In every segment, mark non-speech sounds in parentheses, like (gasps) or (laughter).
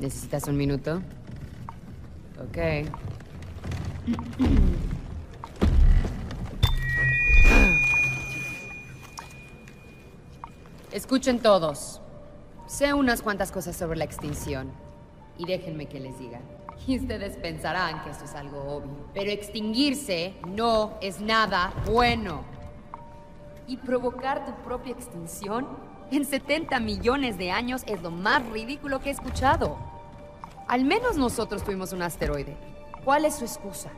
¿Necesitas un minuto? Ok. Escuchen todos. Sé unas cuantas cosas sobre la extinción. Y déjenme que les diga. Y ustedes pensarán que esto es algo obvio. Pero extinguirse no es nada bueno. Y provocar tu propia extinción en 70 millones de años es lo más ridículo que he escuchado. Al menos nosotros tuvimos un asteroide. ¿Cuál es su excusa?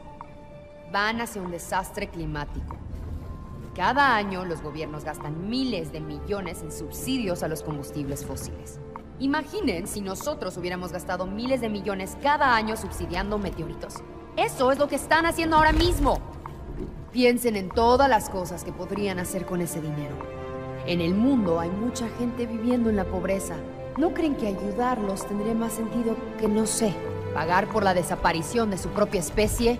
Van hacia un desastre climático. Cada año los gobiernos gastan miles de millones en subsidios a los combustibles fósiles. Imaginen si nosotros hubiéramos gastado miles de millones cada año subsidiando meteoritos. Eso es lo que están haciendo ahora mismo. Piensen en todas las cosas que podrían hacer con ese dinero. En el mundo hay mucha gente viviendo en la pobreza. ¿No creen que ayudarlos tendría más sentido que, no sé, pagar por la desaparición de su propia especie?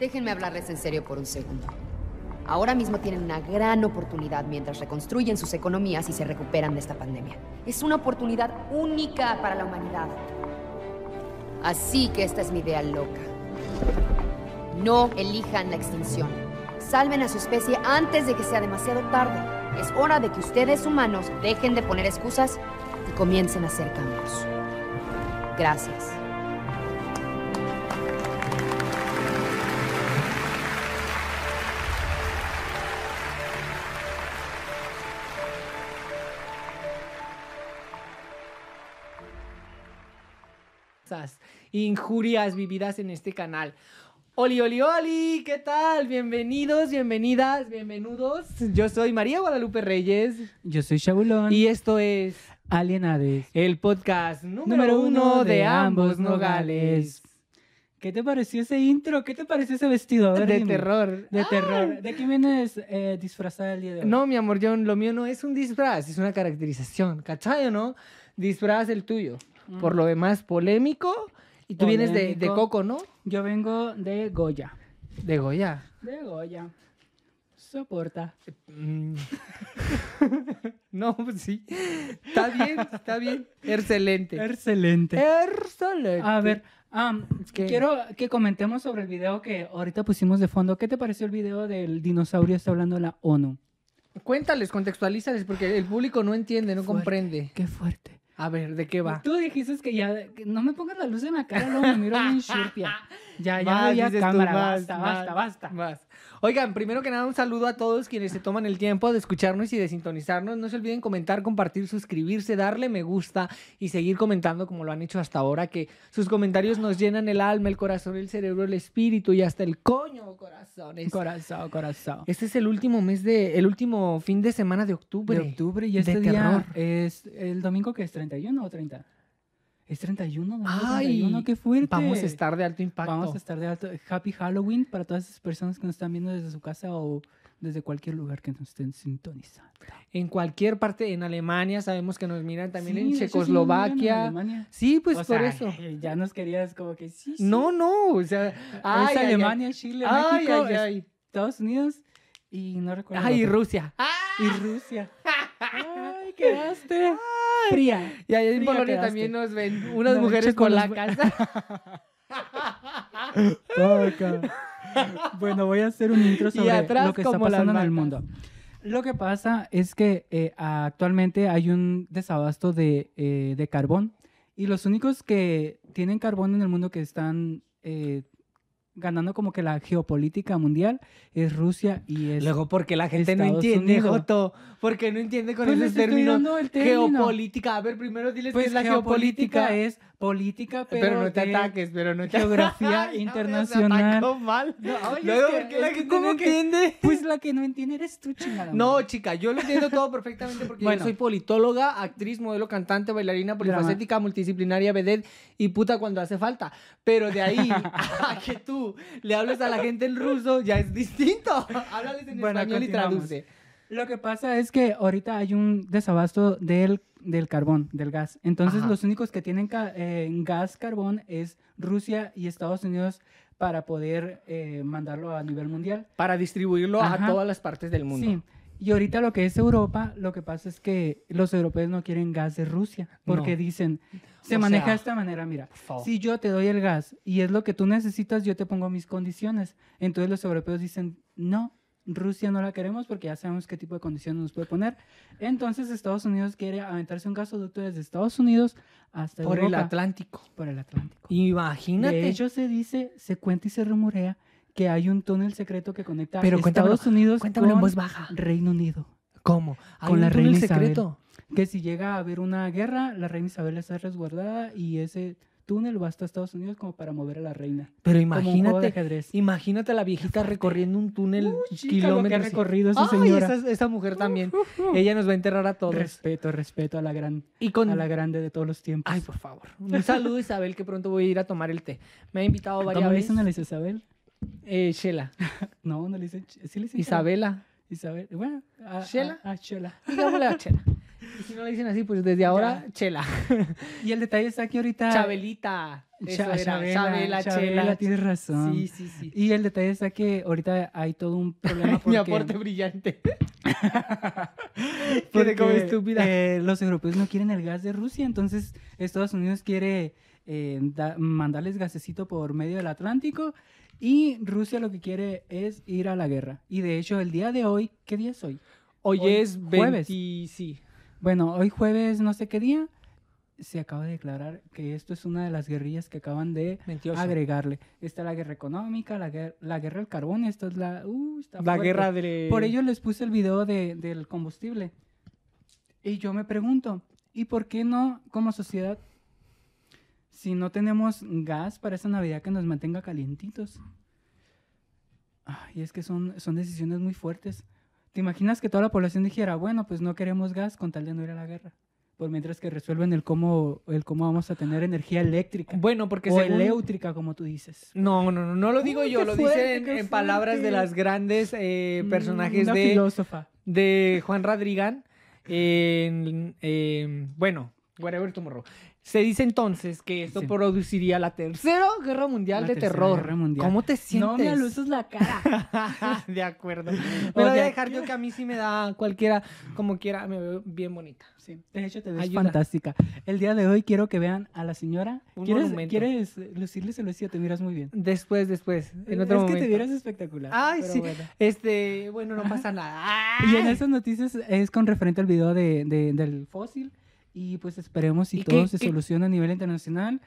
Déjenme hablarles en serio por un segundo. Ahora mismo tienen una gran oportunidad mientras reconstruyen sus economías y se recuperan de esta pandemia. Es una oportunidad única para la humanidad. Así que esta es mi idea loca. No elijan la extinción. Salven a su especie antes de que sea demasiado tarde. Es hora de que ustedes humanos dejen de poner excusas y comiencen a hacer cambios. Gracias. injurias vividas en este canal. Oli, oli, oli, ¿qué tal? Bienvenidos, bienvenidas, bienvenidos. Yo soy María Guadalupe Reyes. Yo soy Chabulón. Y esto es Alienades, el podcast número, uno de, ambos nogales. ¿Qué te pareció ese intro? ¿Qué te pareció ese vestido? de terror. De terror. ¿De qué vienes eh, disfrazada el día de hoy? No, mi amor, yo, lo mío no es un disfraz, es una caracterización. ¿Cachai no? Disfraz el tuyo. Por lo demás, polémico y tú vienes de, de, Coco, ¿no? Yo vengo de Goya. ¿De Goya? De Goya. Soporta. Mm. (laughs) no, pues sí. Está bien, está bien. Excelente. Excelente. Excelente. A ver, quiero que comentemos sobre el video que ahorita pusimos de fondo. ¿Qué te pareció el video del dinosaurio está hablando de la ONU? Cuéntales, contextualízales, porque el público no entiende, no comprende. Qué fuerte. A ver, ¿de qué va? Tú dijiste que ya, no me pongas la luz en la cara, luego me miro bien (laughs) shurpia. Ya, ya, ya, cámara, basta, basta, basta. Más. Oigan, primero que nada, un saludo a todos quienes se toman el tiempo de escucharnos y de sintonizarnos. No se olviden comentar, compartir, suscribirse, darle me gusta y seguir comentando como lo han hecho hasta ahora, que sus comentarios nos llenan el alma, el corazón, el cerebro, el espíritu y hasta el coño corazones. Corazón, corazón. Este es el último mes de, el último fin de semana de octubre. De octubre y este día es el domingo que es 31 o 30. Es 31, ¿no? Ay, 31, qué fuerte. Vamos a estar de alto impacto. Vamos a estar de alto. Happy Halloween para todas esas personas que nos están viendo desde su casa o desde cualquier lugar que nos estén sintonizando. En cualquier parte, en Alemania, sabemos que nos miran también en Checoslovaquia. Sí, pues por eso. (laughs) Ya nos querías como que sí. No, no, o sea, es Alemania, Chile, México, Estados Unidos y no recuerdo. Ay, y Rusia. Y Rusia. (laughs) Ay, quedaste fría. Y ahí en Polonia también nos ven unas mujeres con la casa. (laughs) bueno, voy a hacer un intro sobre lo que está pasando en el mundo. Lo que pasa es que eh, actualmente hay un desabasto de, eh, de, carbón y los únicos que tienen carbón en el mundo que están eh, ganando como que la geopolítica mundial es Rusia y es Luego porque la gente no entiende, Joto, porque no entiende con pues ese término, geopolítica. A ver, primero diles pues qué es la geopolítica. es política, pero, no te ataques, pero no (laughs) te geografía internacional. No, mal. Luego, porque la gente no entiende. Pues la que no entiende eres tú, chingada. No, chica, yo lo entiendo todo perfectamente porque yo soy politóloga, actriz, modelo, cantante, bailarina, polifacética, multidisciplinaria, vedette y puta cuando hace falta. Pero de ahí (laughs) a que tú le hables a la gente en ruso ya es distinto. (laughs) Háblales en español y traduce. Lo que pasa es que ahorita hay un desabasto del, del carbón, del gas. Entonces, los únicos que tienen eh, gas carbón es Rusia y Estados Unidos para poder eh, mandarlo a nivel mundial. Para distribuirlo a todas las partes del mundo. Sí. Y ahorita lo que es Europa, lo que pasa es que los europeos no quieren gas de Rusia, porque dicen, se maneja de esta manera, mira, si yo te doy el gas y es lo que tú necesitas, yo te pongo mis condiciones. Entonces los europeos dicen, no, Rusia no la queremos porque ya sabemos qué tipo de condiciones nos puede poner. Entonces Estados Unidos quiere aventarse un gasoducto desde Estados Unidos hasta por el Atlántico. Por el Atlántico. Imagínate. De hecho se dice, se cuenta y se rumorea que hay un túnel secreto que conecta Pero Estados Unidos con en voz baja. Reino Unido. ¿Cómo? ¿Hay con un la túnel reina secreto. Que si llega a haber una guerra, la reina Isabel está resguardada y ese túnel va hasta Estados Unidos como para mover a la reina. Pero imagínate, imagínate a la viejita recorriendo un túnel kilómetros. Que recorrido esa señora. Esa, mujer también. Ella nos va a enterrar a todos. Respeto, respeto a la gran, y con... a la grande de todos los tiempos. Ay, por favor. Un saludo (laughs) Isabel que pronto voy a ir a tomar el té. Me ha invitado varias ¿Cómo veces. ¿Cómo le dice Isabel? Eh, Shela. (laughs) no, no le dicen. ¿Sí le dicen Isabela. Isabel. Bueno, a, ¿Shela? A, a Shela. Digámosle a (laughs) Shela. Y si no le dicen así, pues desde ahora, Chela. (laughs) y el detalle está que ahorita. Chabelita. Eso Chabela, Chela. tienes razón. Sí, sí, sí. Y el detalle está que ahorita hay todo un (laughs) problema porque... Mi aporte brillante. (laughs) porque como estúpida. Eh, los europeos no quieren el gas de Rusia, entonces Estados Unidos quiere eh, mandarles gasecito por medio del Atlántico y Rusia lo que quiere es ir a la guerra. Y de hecho, el día de hoy, ¿qué día es hoy? Hoy, es jueves. sí. Bueno, hoy jueves, no sé qué día, se acaba de declarar que esto es una de las guerrillas que acaban de agregarle. Está la guerra económica, la, guerra, la guerra del carbón, esta es la... Uh, la guerra de... Por ello les puse el video de, del combustible. Y yo me pregunto, ¿y por qué no como sociedad, si no tenemos gas para esa Navidad que nos mantenga calientitos? Y es que son, son decisiones muy fuertes. ¿Te imaginas que toda la población dijera, bueno, pues no queremos gas con tal de no ir a la guerra? Por mientras que resuelven el cómo, el cómo vamos a tener energía eléctrica. Bueno, porque o eléctrica, como tú dices. No, no, no, no lo digo yo, lo dicen en, palabras de las grandes eh, mm, personajes de, filósofa. de Juan Radrigán. bueno, whatever tomorrow. Se dice entonces que esto produciría la tercera guerra mundial de terror. ¿Cómo te sientes? No me aluces la cara. (laughs) de acuerdo. (laughs) Me voy a dejar yo que a mí sí me da cualquiera, como quiera, me veo bien bonita. Sí. De hecho, te ves fantástica. El día de hoy quiero que vean a la señora. ¿Quieres, ¿Quieres lucirle se lo decía? Te miras muy bien. Después, después. En otro es que te vieras espectacular. Ay, sí. Este, bueno, no pasa nada. Y en esas noticias es con referente al video de, del fósil y pues esperemos si todo se soluciona a nivel internacional.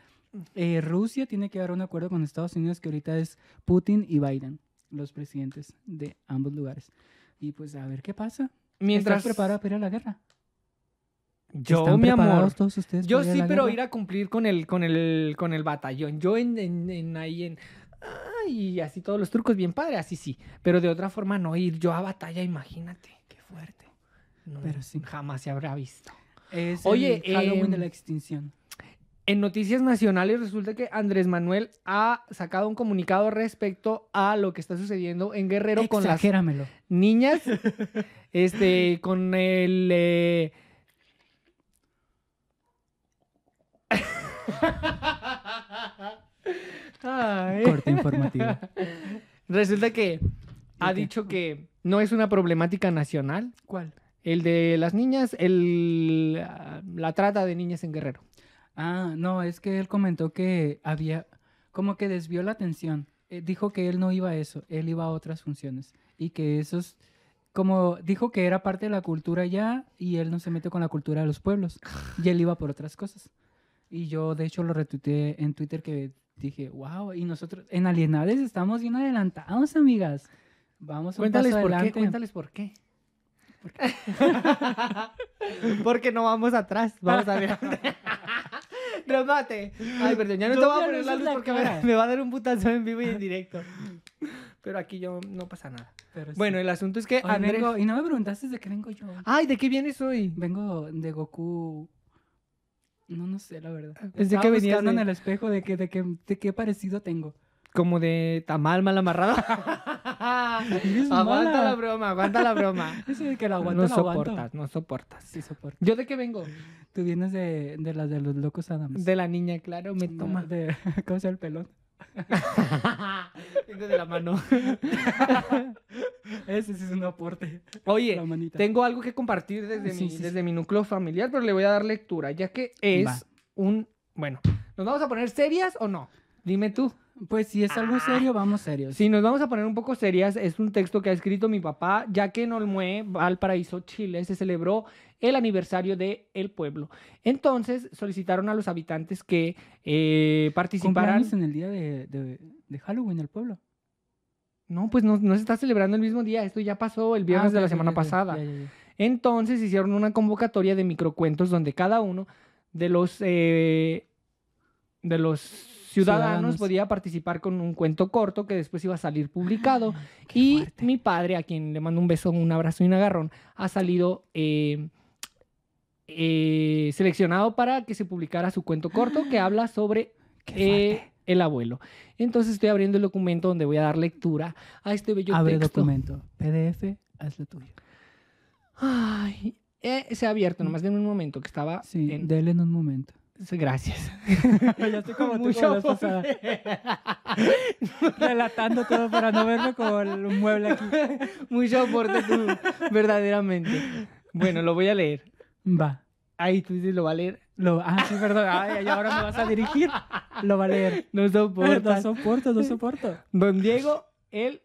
Eh, Rusia tiene que dar un acuerdo con Estados Unidos, que ahorita es Putin y Biden, los presidentes de ambos lugares. Y pues a ver qué pasa. Mientras ¿Estás preparado para ir a la guerra? Yo, mi amor, todos ustedes yo sí, pero ir a cumplir con el, con el, con el batallón. Yo en, en, ahí en, y así todos los trucos bien padre, así sí. Pero de otra forma no ir yo a batalla, imagínate, qué fuerte. pero sí. Jamás se habrá visto. Es Oye, el Halloween de la extinción. En noticias nacionales resulta que Andrés Manuel ha sacado un comunicado respecto a lo que está sucediendo en Guerrero con las niñas, (laughs) este, con el eh, Corte informativo. Resulta que ha dicho que no es una problemática nacional. ¿Cuál? El de las niñas, el, la trata de niñas en Guerrero. Ah, no, es que él comentó que había, como que desvió la atención. Eh, dijo que él no iba a eso, él iba a otras funciones. Y que esos, como dijo que era parte de la cultura ya y él no se mete con la cultura de los pueblos. Y él iba por otras cosas. Y yo, de hecho, lo retuiteé en Twitter que dije, wow, y nosotros en Alienades estamos bien adelantados, amigas. Vamos a cuéntales por qué, cuéntales por qué. (laughs) Porque no vamos atrás, vamos adelante. (laughs) mate. Ay, perdón, ya no te voy a poner la luz porque (laughs) me, va a dar un putazo en vivo y en directo. Pero aquí yo no pasa nada. bueno, el asunto es que Andrés... y no me preguntaste de qué vengo yo. Ay, ¿de qué vienes hoy? Vengo de Goku. No, no sé, la verdad. Es de que venías en el espejo de, que, de, que, de qué parecido tengo. Como de tamal mal amarrado. Aguanta la broma, aguanta la broma. (laughs) Eso de que lo aguanto, no soportas, no soportas. Sí. ¿Yo de qué vengo? Tú vienes de, de las de los locos Adams. De la niña, claro, me toma. De, (laughs) ¿Cómo se el pelón? (laughs) Tengo de la mano. Ese sí es un aporte. Oye, tengo algo que compartir desde, mi, desde mi núcleo familiar, pero le voy a dar lectura, ya que es un... Bueno, ¿nos vamos a poner serias o no? Dime tú. Pues si es algo serio, vamos serios. Si nos vamos a poner un poco serias, es un texto que ha escrito mi papá, ya que en Olmué, Valparaíso, Chile, se celebró el aniversario del el pueblo. Entonces solicitaron a los habitantes que eh, participaran. en el día de, de, Halloween el pueblo? No, pues no, se está celebrando el mismo día. Esto ya pasó el viernes ah, de la semana pasada. Entonces hicieron una convocatoria de microcuentos donde cada uno de los eh, de los ciudadanos, podía participar con un cuento corto que después iba a salir publicado. Ah, y mi padre, a quien le mando un beso, un abrazo y un agarrón, ha salido eh, eh, seleccionado para que se publicara su cuento corto que (gasps) habla sobre eh, el abuelo. Entonces estoy abriendo el documento donde voy a dar lectura a este bello Abre texto. documento. PDF, hazlo tuyo. Ay, se ha abierto, nomás en un momento que estaba. Sí, en... en un momento. Gracias. (laughs) ya estoy como (laughs) Mucho tú (laughs) Relatando todo para no verme como el mueble aquí. Mucho aporte tú, verdaderamente. Bueno, lo voy a leer. Va. Ahí tú dices, lo va a leer. Lo, ah, sí, perdón. Ay, ahora me vas a dirigir. Lo va a leer. No soporto. No soporto, no soporto. Don Diego, el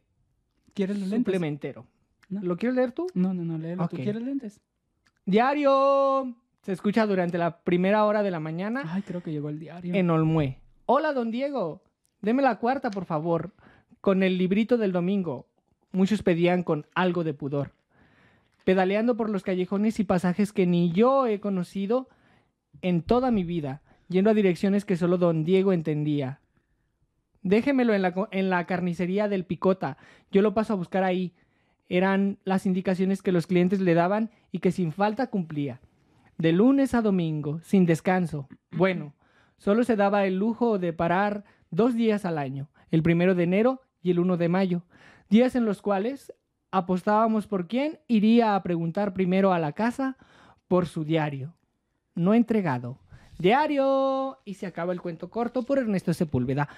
¿Quieres los suplementero. ¿Lo quieres leer tú? No, no, no, léelo. ¿Tú quieres lentes? Diario. Se escucha durante la primera hora de la mañana. Ay, creo que llegó el diario. En Olmué. Hola, don Diego. Deme la cuarta, por favor. Con el librito del domingo. Muchos pedían con algo de pudor. Pedaleando por los callejones y pasajes que ni yo he conocido en toda mi vida, yendo a direcciones que solo don Diego entendía. Déjemelo en la, en la carnicería del Picota. Yo lo paso a buscar ahí. Eran las indicaciones que los clientes le daban y que sin falta cumplía de lunes a domingo, sin descanso. Bueno, solo se daba el lujo de parar dos días al año, el primero de enero y el 1 de mayo, días en los cuales apostábamos por quién iría a preguntar primero a la casa por su diario. No entregado. Diario. Y se acaba el cuento corto por Ernesto Sepúlveda.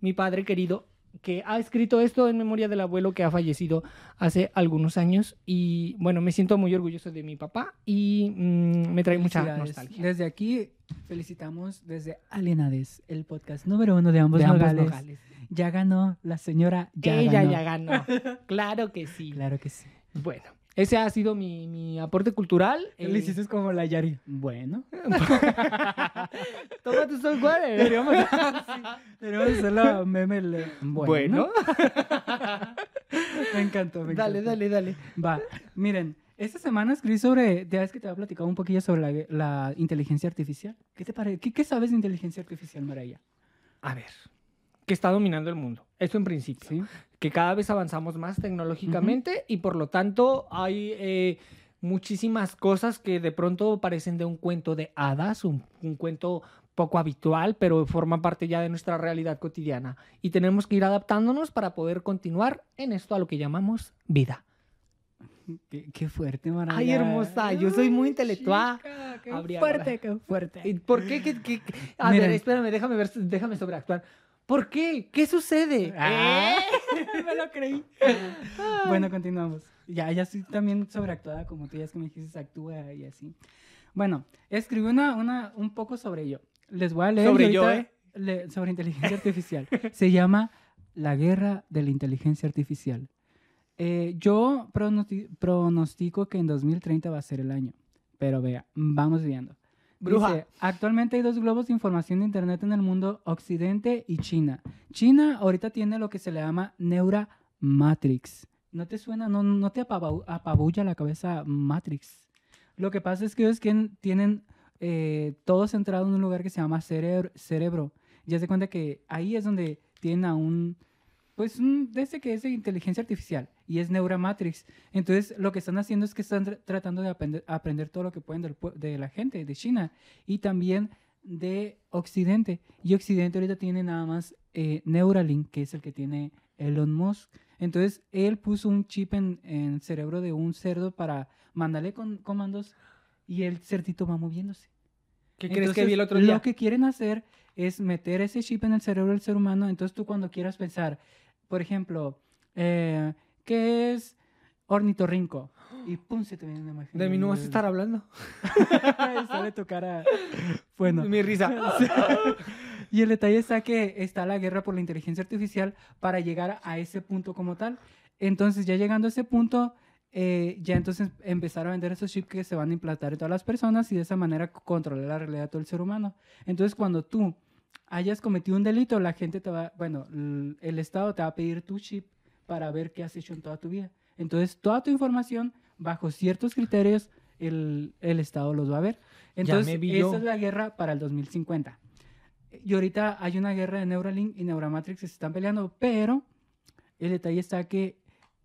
Mi padre querido que ha escrito esto en memoria del abuelo que ha fallecido hace algunos años y bueno, me siento muy orgulloso de mi papá y mm, me trae mucha nostalgia. Desde aquí felicitamos desde Alienades, el podcast número uno de ambos, de Ya ganó la señora, ya Ella ya ganó. (laughs) claro que sí. Claro que sí. Bueno, ese ha sido mi, mi aporte cultural. Le eh, hiciste como la Yari. Bueno. (laughs) Toma tu software. Deberíamos, hacerlo meme. Bueno. (laughs) me encantó, me Dale, dale, dale. Va, miren. Esta semana escribí sobre, ya ves que te había platicado un poquillo sobre la, la inteligencia artificial. ¿Qué te parece? ¿Qué, ¿Qué, sabes de inteligencia artificial, Maraya? A ver, que está dominando el mundo. Eso en principio. Que cada vez avanzamos más tecnológicamente y por lo tanto hay eh, muchísimas cosas que de pronto parecen de un cuento de hadas, un, cuento poco habitual, pero forma parte ya de nuestra realidad cotidiana. Y tenemos que ir adaptándonos para poder continuar en esto a lo que llamamos vida. Qué, fuerte, maravilla. Ay, hermosa, yo soy muy intelectual. qué fuerte, qué fuerte. ¿Por qué? qué, A ver, espérame, déjame ver, déjame sobreactuar. ¿Por qué? ¿Qué sucede? Ah. ¿Eh? (laughs) me lo creí. (laughs) bueno, continuamos. Ya, ya estoy también sobreactuada, como tú ya es que me dijiste, actúa y así. Bueno, escribí una, una, un poco sobre ello. Les voy a leer. Sobre yo, ¿eh? sobre inteligencia artificial. Se llama La guerra de la inteligencia artificial. Eh, yo pronostico que en 2030 va a ser el año. Pero vea, vamos viendo. Bruja. actualmente hay dos globos de información de Internet en el mundo, Occidente y China. China ahorita tiene lo que se le llama Neura Matrix. ¿No te suena, no, no te apabulla la cabeza Matrix? Lo que pasa es que ellos tienen eh, todo centrado en un lugar que se llama cerebro. cerebro. Ya se cuenta que ahí es donde tienen a un pues desde que es de inteligencia artificial y es Neuramatrix. Entonces, lo que están haciendo es que están tratando de aprender, todo lo que pueden de la gente de China y también de Occidente. Y Occidente ahorita tiene nada más eh, Neuralink, que es el que tiene Elon Musk. Entonces, él puso un chip en, el cerebro de un cerdo para mandarle con comandos y el cerdito va moviéndose. ¿Qué crees que vi el otro día? Lo que quieren hacer es meter ese chip en el cerebro del ser humano. Entonces tú cuando quieras pensar, por ejemplo, eh, ¿qué es ornitorrinco? Y pum, se te viene una imagen. De mí no vas a estar hablando. (laughs) sale tu cara. Bueno. Mi risa. (laughs) y el detalle está que está la guerra por la inteligencia artificial para llegar a ese punto como tal. Entonces, ya llegando a ese punto, eh, ya entonces empezaron a vender esos chips que se van a implantar en todas las personas y de esa manera controlar la realidad de todo el ser humano. Entonces, cuando tú hayas cometido un delito, la gente te va, bueno, el Estado te va a pedir tu chip para ver qué has hecho en toda tu vida. Entonces, toda tu información, bajo ciertos criterios, el, el Estado los va a ver. Entonces, esa es la guerra para el 2050. Y ahorita hay una guerra de Neuralink y Neuramatrix que se están peleando, pero el detalle está que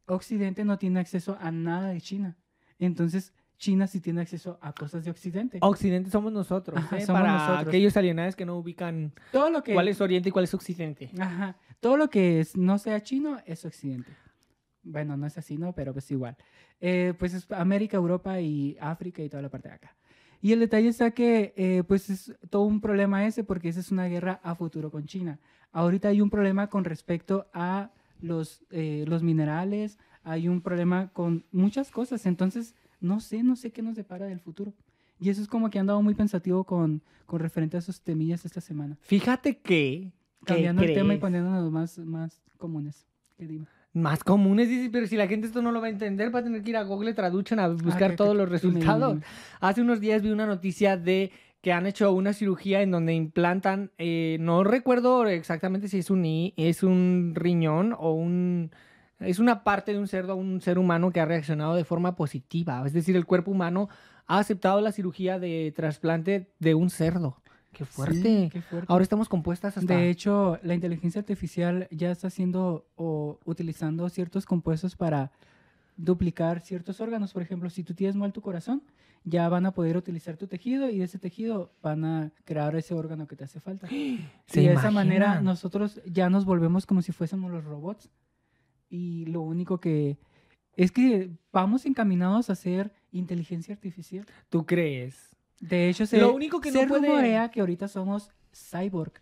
Occidente no tiene acceso a nada de China. Entonces, China sí tiene acceso a cosas de Occidente. Occidente somos nosotros, ¿eh? para aquellos alienados que no ubican todo lo que, cuál es Oriente y cuál es Occidente. Ajá. Todo lo que es, no sea chino es Occidente. Bueno, no es así, ¿no? Pero pues igual. Eh, pues es América, Europa y África y toda la parte de acá. Y el detalle está que, eh, pues es todo un problema ese porque esa es una guerra a futuro con China. Ahorita hay un problema con respecto a los, eh, los minerales, hay un problema con muchas cosas. Entonces, no sé, no sé qué nos depara del futuro. Y eso es como que he andado muy pensativo con, con referente a esos temillas esta semana. Fíjate que... Cambiando el tema y poniéndonos más, más comunes. Más comunes, dices, pero si la gente esto no lo va a entender, va a tener que ir a Google Traduction a buscar ah, todos los resultados. Hace unos días vi una noticia de que han hecho una cirugía en donde implantan, eh, no recuerdo exactamente si es un, es un riñón o un... Es una parte de un cerdo, un ser humano que ha reaccionado de forma positiva. Es decir, el cuerpo humano ha aceptado la cirugía de trasplante de un cerdo. Qué fuerte. qué fuerte. Ahora estamos compuestas hasta... De hecho, la inteligencia artificial ya está haciendo o utilizando ciertos compuestos para duplicar ciertos órganos. Por ejemplo, si tú tienes mal tu corazón, ya van a poder utilizar tu tejido y de ese tejido van a crear ese órgano que te hace falta. (gasps) y de esa manera nosotros ya nos volvemos como si fuésemos los robots. Y lo único que es que vamos encaminados a ser inteligencia artificial. ¿Tú crees? De hecho, se, lo único que se no rumorea que ahorita somos cyborg,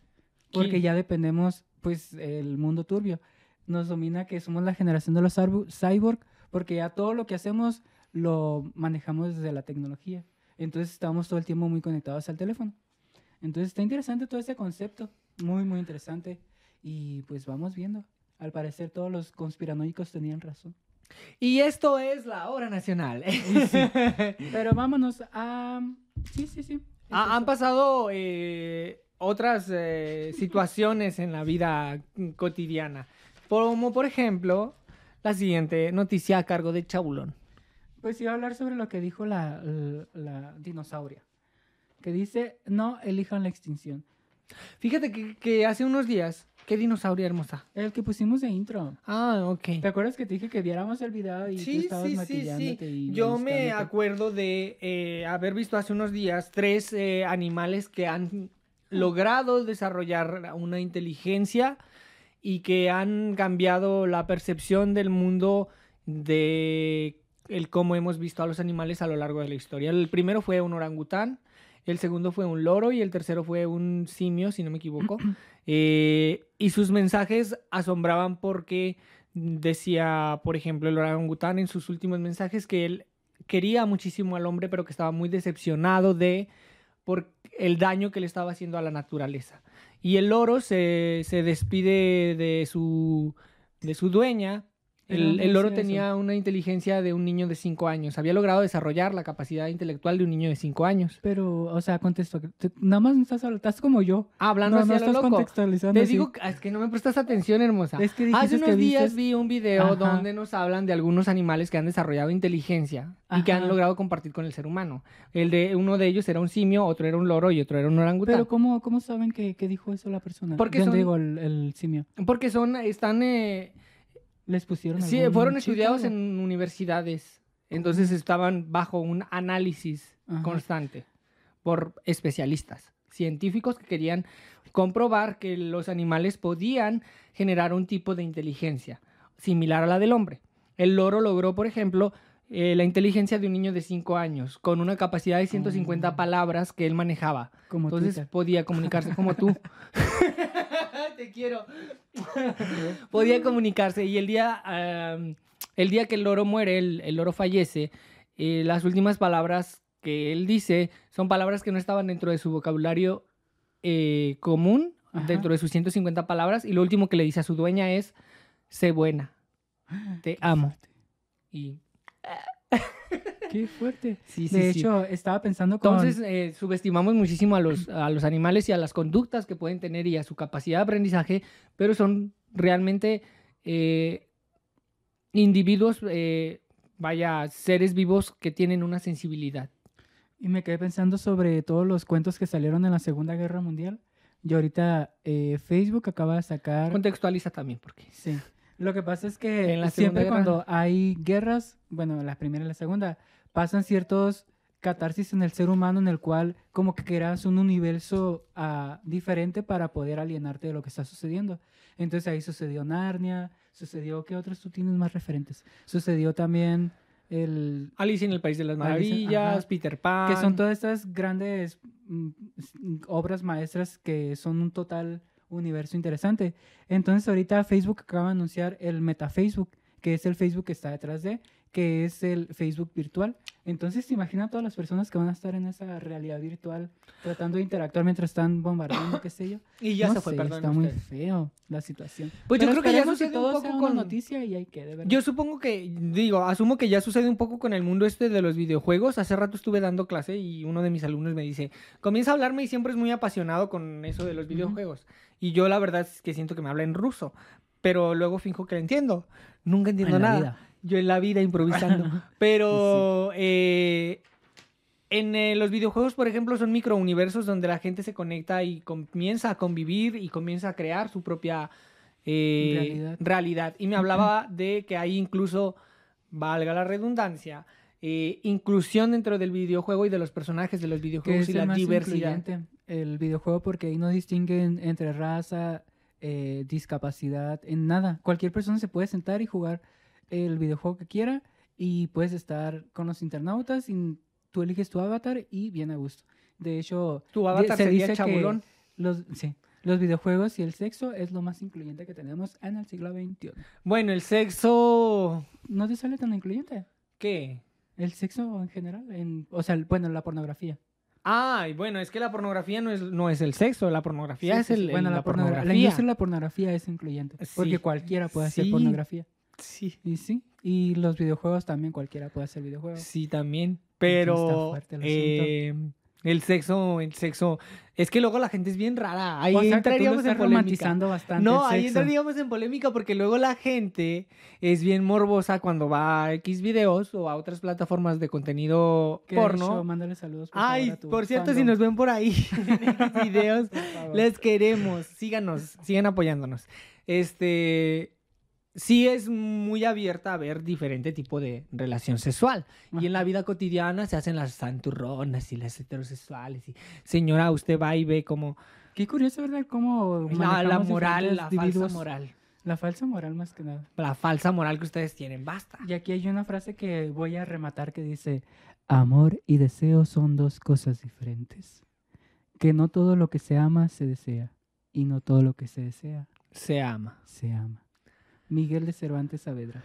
porque ya dependemos, pues, el mundo turbio. Nos domina que somos la generación de los cyborg, porque ya todo lo que hacemos lo manejamos desde la tecnología. Entonces estamos todo el tiempo muy conectados al teléfono. Entonces está interesante todo ese concepto, muy, muy interesante. Y pues vamos viendo. Al parecer todos los conspiranoicos tenían razón. Y esto es la hora nacional. (laughs) Pero vámonos a... Sí, sí, sí. han pasado eh, otras eh, situaciones en la vida cotidiana. Como por ejemplo, la siguiente noticia a cargo de Chabulón. Pues iba a hablar sobre lo que dijo la, dinosauria, que dice, no elijan la extinción. Fíjate que, hace unos días, ¿qué dinosauria hermosa? El que pusimos de intro. Ah, ok. ¿Te acuerdas que te dije que viéramos el video y sí, tú estabas sí, sí, sí. Yo me acuerdo de eh, haber visto hace unos días tres eh, animales que han logrado desarrollar una inteligencia y que han cambiado la percepción del mundo de el cómo hemos visto a los animales a lo largo de la historia. El primero fue un orangután, el segundo fue un loro y el tercero fue un simio, si no me equivoco. (clears throat) Eh, y sus mensajes asombraban porque decía, por ejemplo, el orangután en sus últimos mensajes que él quería muchísimo al hombre, pero que estaba muy decepcionado de por el daño que le estaba haciendo a la naturaleza. Y el loro se, se despide de su, de su dueña el, loro tenía una inteligencia de un niño de 5 años. Había logrado desarrollar la capacidad intelectual de un niño de 5 años. Pero, o sea, contesto. Nada más estás, estás como yo. hablando no, así no estás contextualizando. Te digo, es que no me prestas atención, hermosa. Es que Hace unos días vi un video donde nos hablan de algunos animales que han desarrollado inteligencia y que han logrado compartir con el ser humano. El de uno de ellos era un simio, otro era un loro y otro era un orangután. Pero ¿cómo, cómo saben que, dijo eso la persona? Porque son, digo el, simio? Porque son, están... Eh, les pusieron. Sí, fueron estudiados en universidades. Entonces estaban bajo un análisis constante por especialistas, científicos que querían comprobar que los animales podían generar un tipo de inteligencia similar a la del hombre. El loro logró, por ejemplo, eh, la inteligencia de un niño de 5 años, con una capacidad de 150 palabras que él manejaba. Como Entonces podía comunicarse como tú. (laughs) Te quiero. (laughs) podía comunicarse y el día, el día que el loro muere, el, loro fallece, eh, las últimas palabras que él dice son palabras que no estaban dentro de su vocabulario eh, común, dentro de sus 150 palabras, y lo último que le dice a su dueña es, sé buena, te amo. Y... (laughs) Qué fuerte. Sí, sí, de hecho, estaba pensando con... Entonces, eh, subestimamos muchísimo a los, a los animales y a las conductas que pueden tener y a su capacidad de aprendizaje, pero son realmente eh, individuos, eh, vaya, seres vivos que tienen una sensibilidad. Y me quedé pensando sobre todos los cuentos que salieron en la Segunda Guerra Mundial. Y ahorita Facebook acaba de sacar... Contextualiza también, porque... Sí. Lo que pasa es que siempre cuando hay guerras, bueno, la primera y la segunda, pasan ciertos catarsis en el ser humano en el cual como que creas un universo uh, diferente para poder alienarte de lo que está sucediendo. Entonces ahí sucedió Narnia, sucedió, ¿qué otros tú tienes más referentes? Sucedió también el... Alice en el País de las Maravillas, Peter Pan. Que son todas estas grandes mm, obras maestras que son un total universo interesante. Entonces ahorita Facebook acaba de anunciar el Meta Facebook, que es el Facebook que está detrás de, que es el Facebook virtual. Entonces, ¿se imagina todas las personas que van a estar en esa realidad virtual tratando de interactuar mientras están bombardeando, qué sé yo? (coughs) Y ya se fue, perdón. Está muy feo la situación. Pues yo creo que ya sucede un poco con noticia y hay que, de Yo supongo que, digo, asumo que ya sucede un poco con el mundo este de los videojuegos. Hace rato estuve dando clase y uno de mis alumnos me dice, comienza a hablarme y siempre es muy apasionado con eso de los videojuegos. Y yo la verdad es que siento que me habla en ruso, pero luego finjo que lo entiendo. Nunca entiendo nada. Yo en la vida improvisando. (laughs) pero eh, en eh, los videojuegos, por ejemplo, son microuniversos donde la gente se conecta y comienza a convivir y comienza a crear su propia eh, realidad. Y me hablaba de que hay incluso, valga la redundancia, inclusión dentro del videojuego y de los personajes de los videojuegos y la diversidad el videojuego porque ahí no distinguen entre raza, eh, discapacidad, en nada. Cualquier persona se puede sentar y jugar el videojuego que quiera y puedes estar con los internautas y tú eliges tu avatar y viene a gusto. De hecho, tu avatar se sería dice Que los, sí, los videojuegos y el sexo es lo más incluyente que tenemos en el siglo XXI. Bueno, el sexo... ¿No te sale tan incluyente? ¿Qué? El sexo en general, en, o sea, bueno, la pornografía. Ah, bueno, es que la pornografía no es, no es el sexo, la pornografía es el, bueno, la, pornografía. La industria de la pornografía es incluyente, porque cualquiera puede hacer pornografía. Sí. Y sí, y los videojuegos también cualquiera puede hacer videojuegos. Sí, también, pero eh, el sexo, el sexo. Es que luego la gente es bien rara. Ahí entraríamos en polémica. bastante. No, ahí entraríamos en polémica porque luego la gente es bien morbosa cuando va a X videos o a otras plataformas de contenido porno. mándale saludos. Por Ay, por cierto, si nos ven por ahí (laughs) en videos, (laughs) les queremos. Síganos, sigan apoyándonos. Este sí es muy abierta a ver diferente tipo de relación sexual. Y en la vida cotidiana se hacen las santurronas y las heterosexuales. Y señora, usted va y ve como... Qué curioso, ¿verdad? Cómo... La, la moral, la falsa moral. La falsa moral más que nada. La falsa moral que ustedes tienen, basta. Y aquí hay una frase que voy a rematar que dice, amor y deseo son dos cosas diferentes. Que no todo lo que se ama se desea. Y no todo lo que se desea se ama. Se ama. Miguel de Cervantes Saavedra.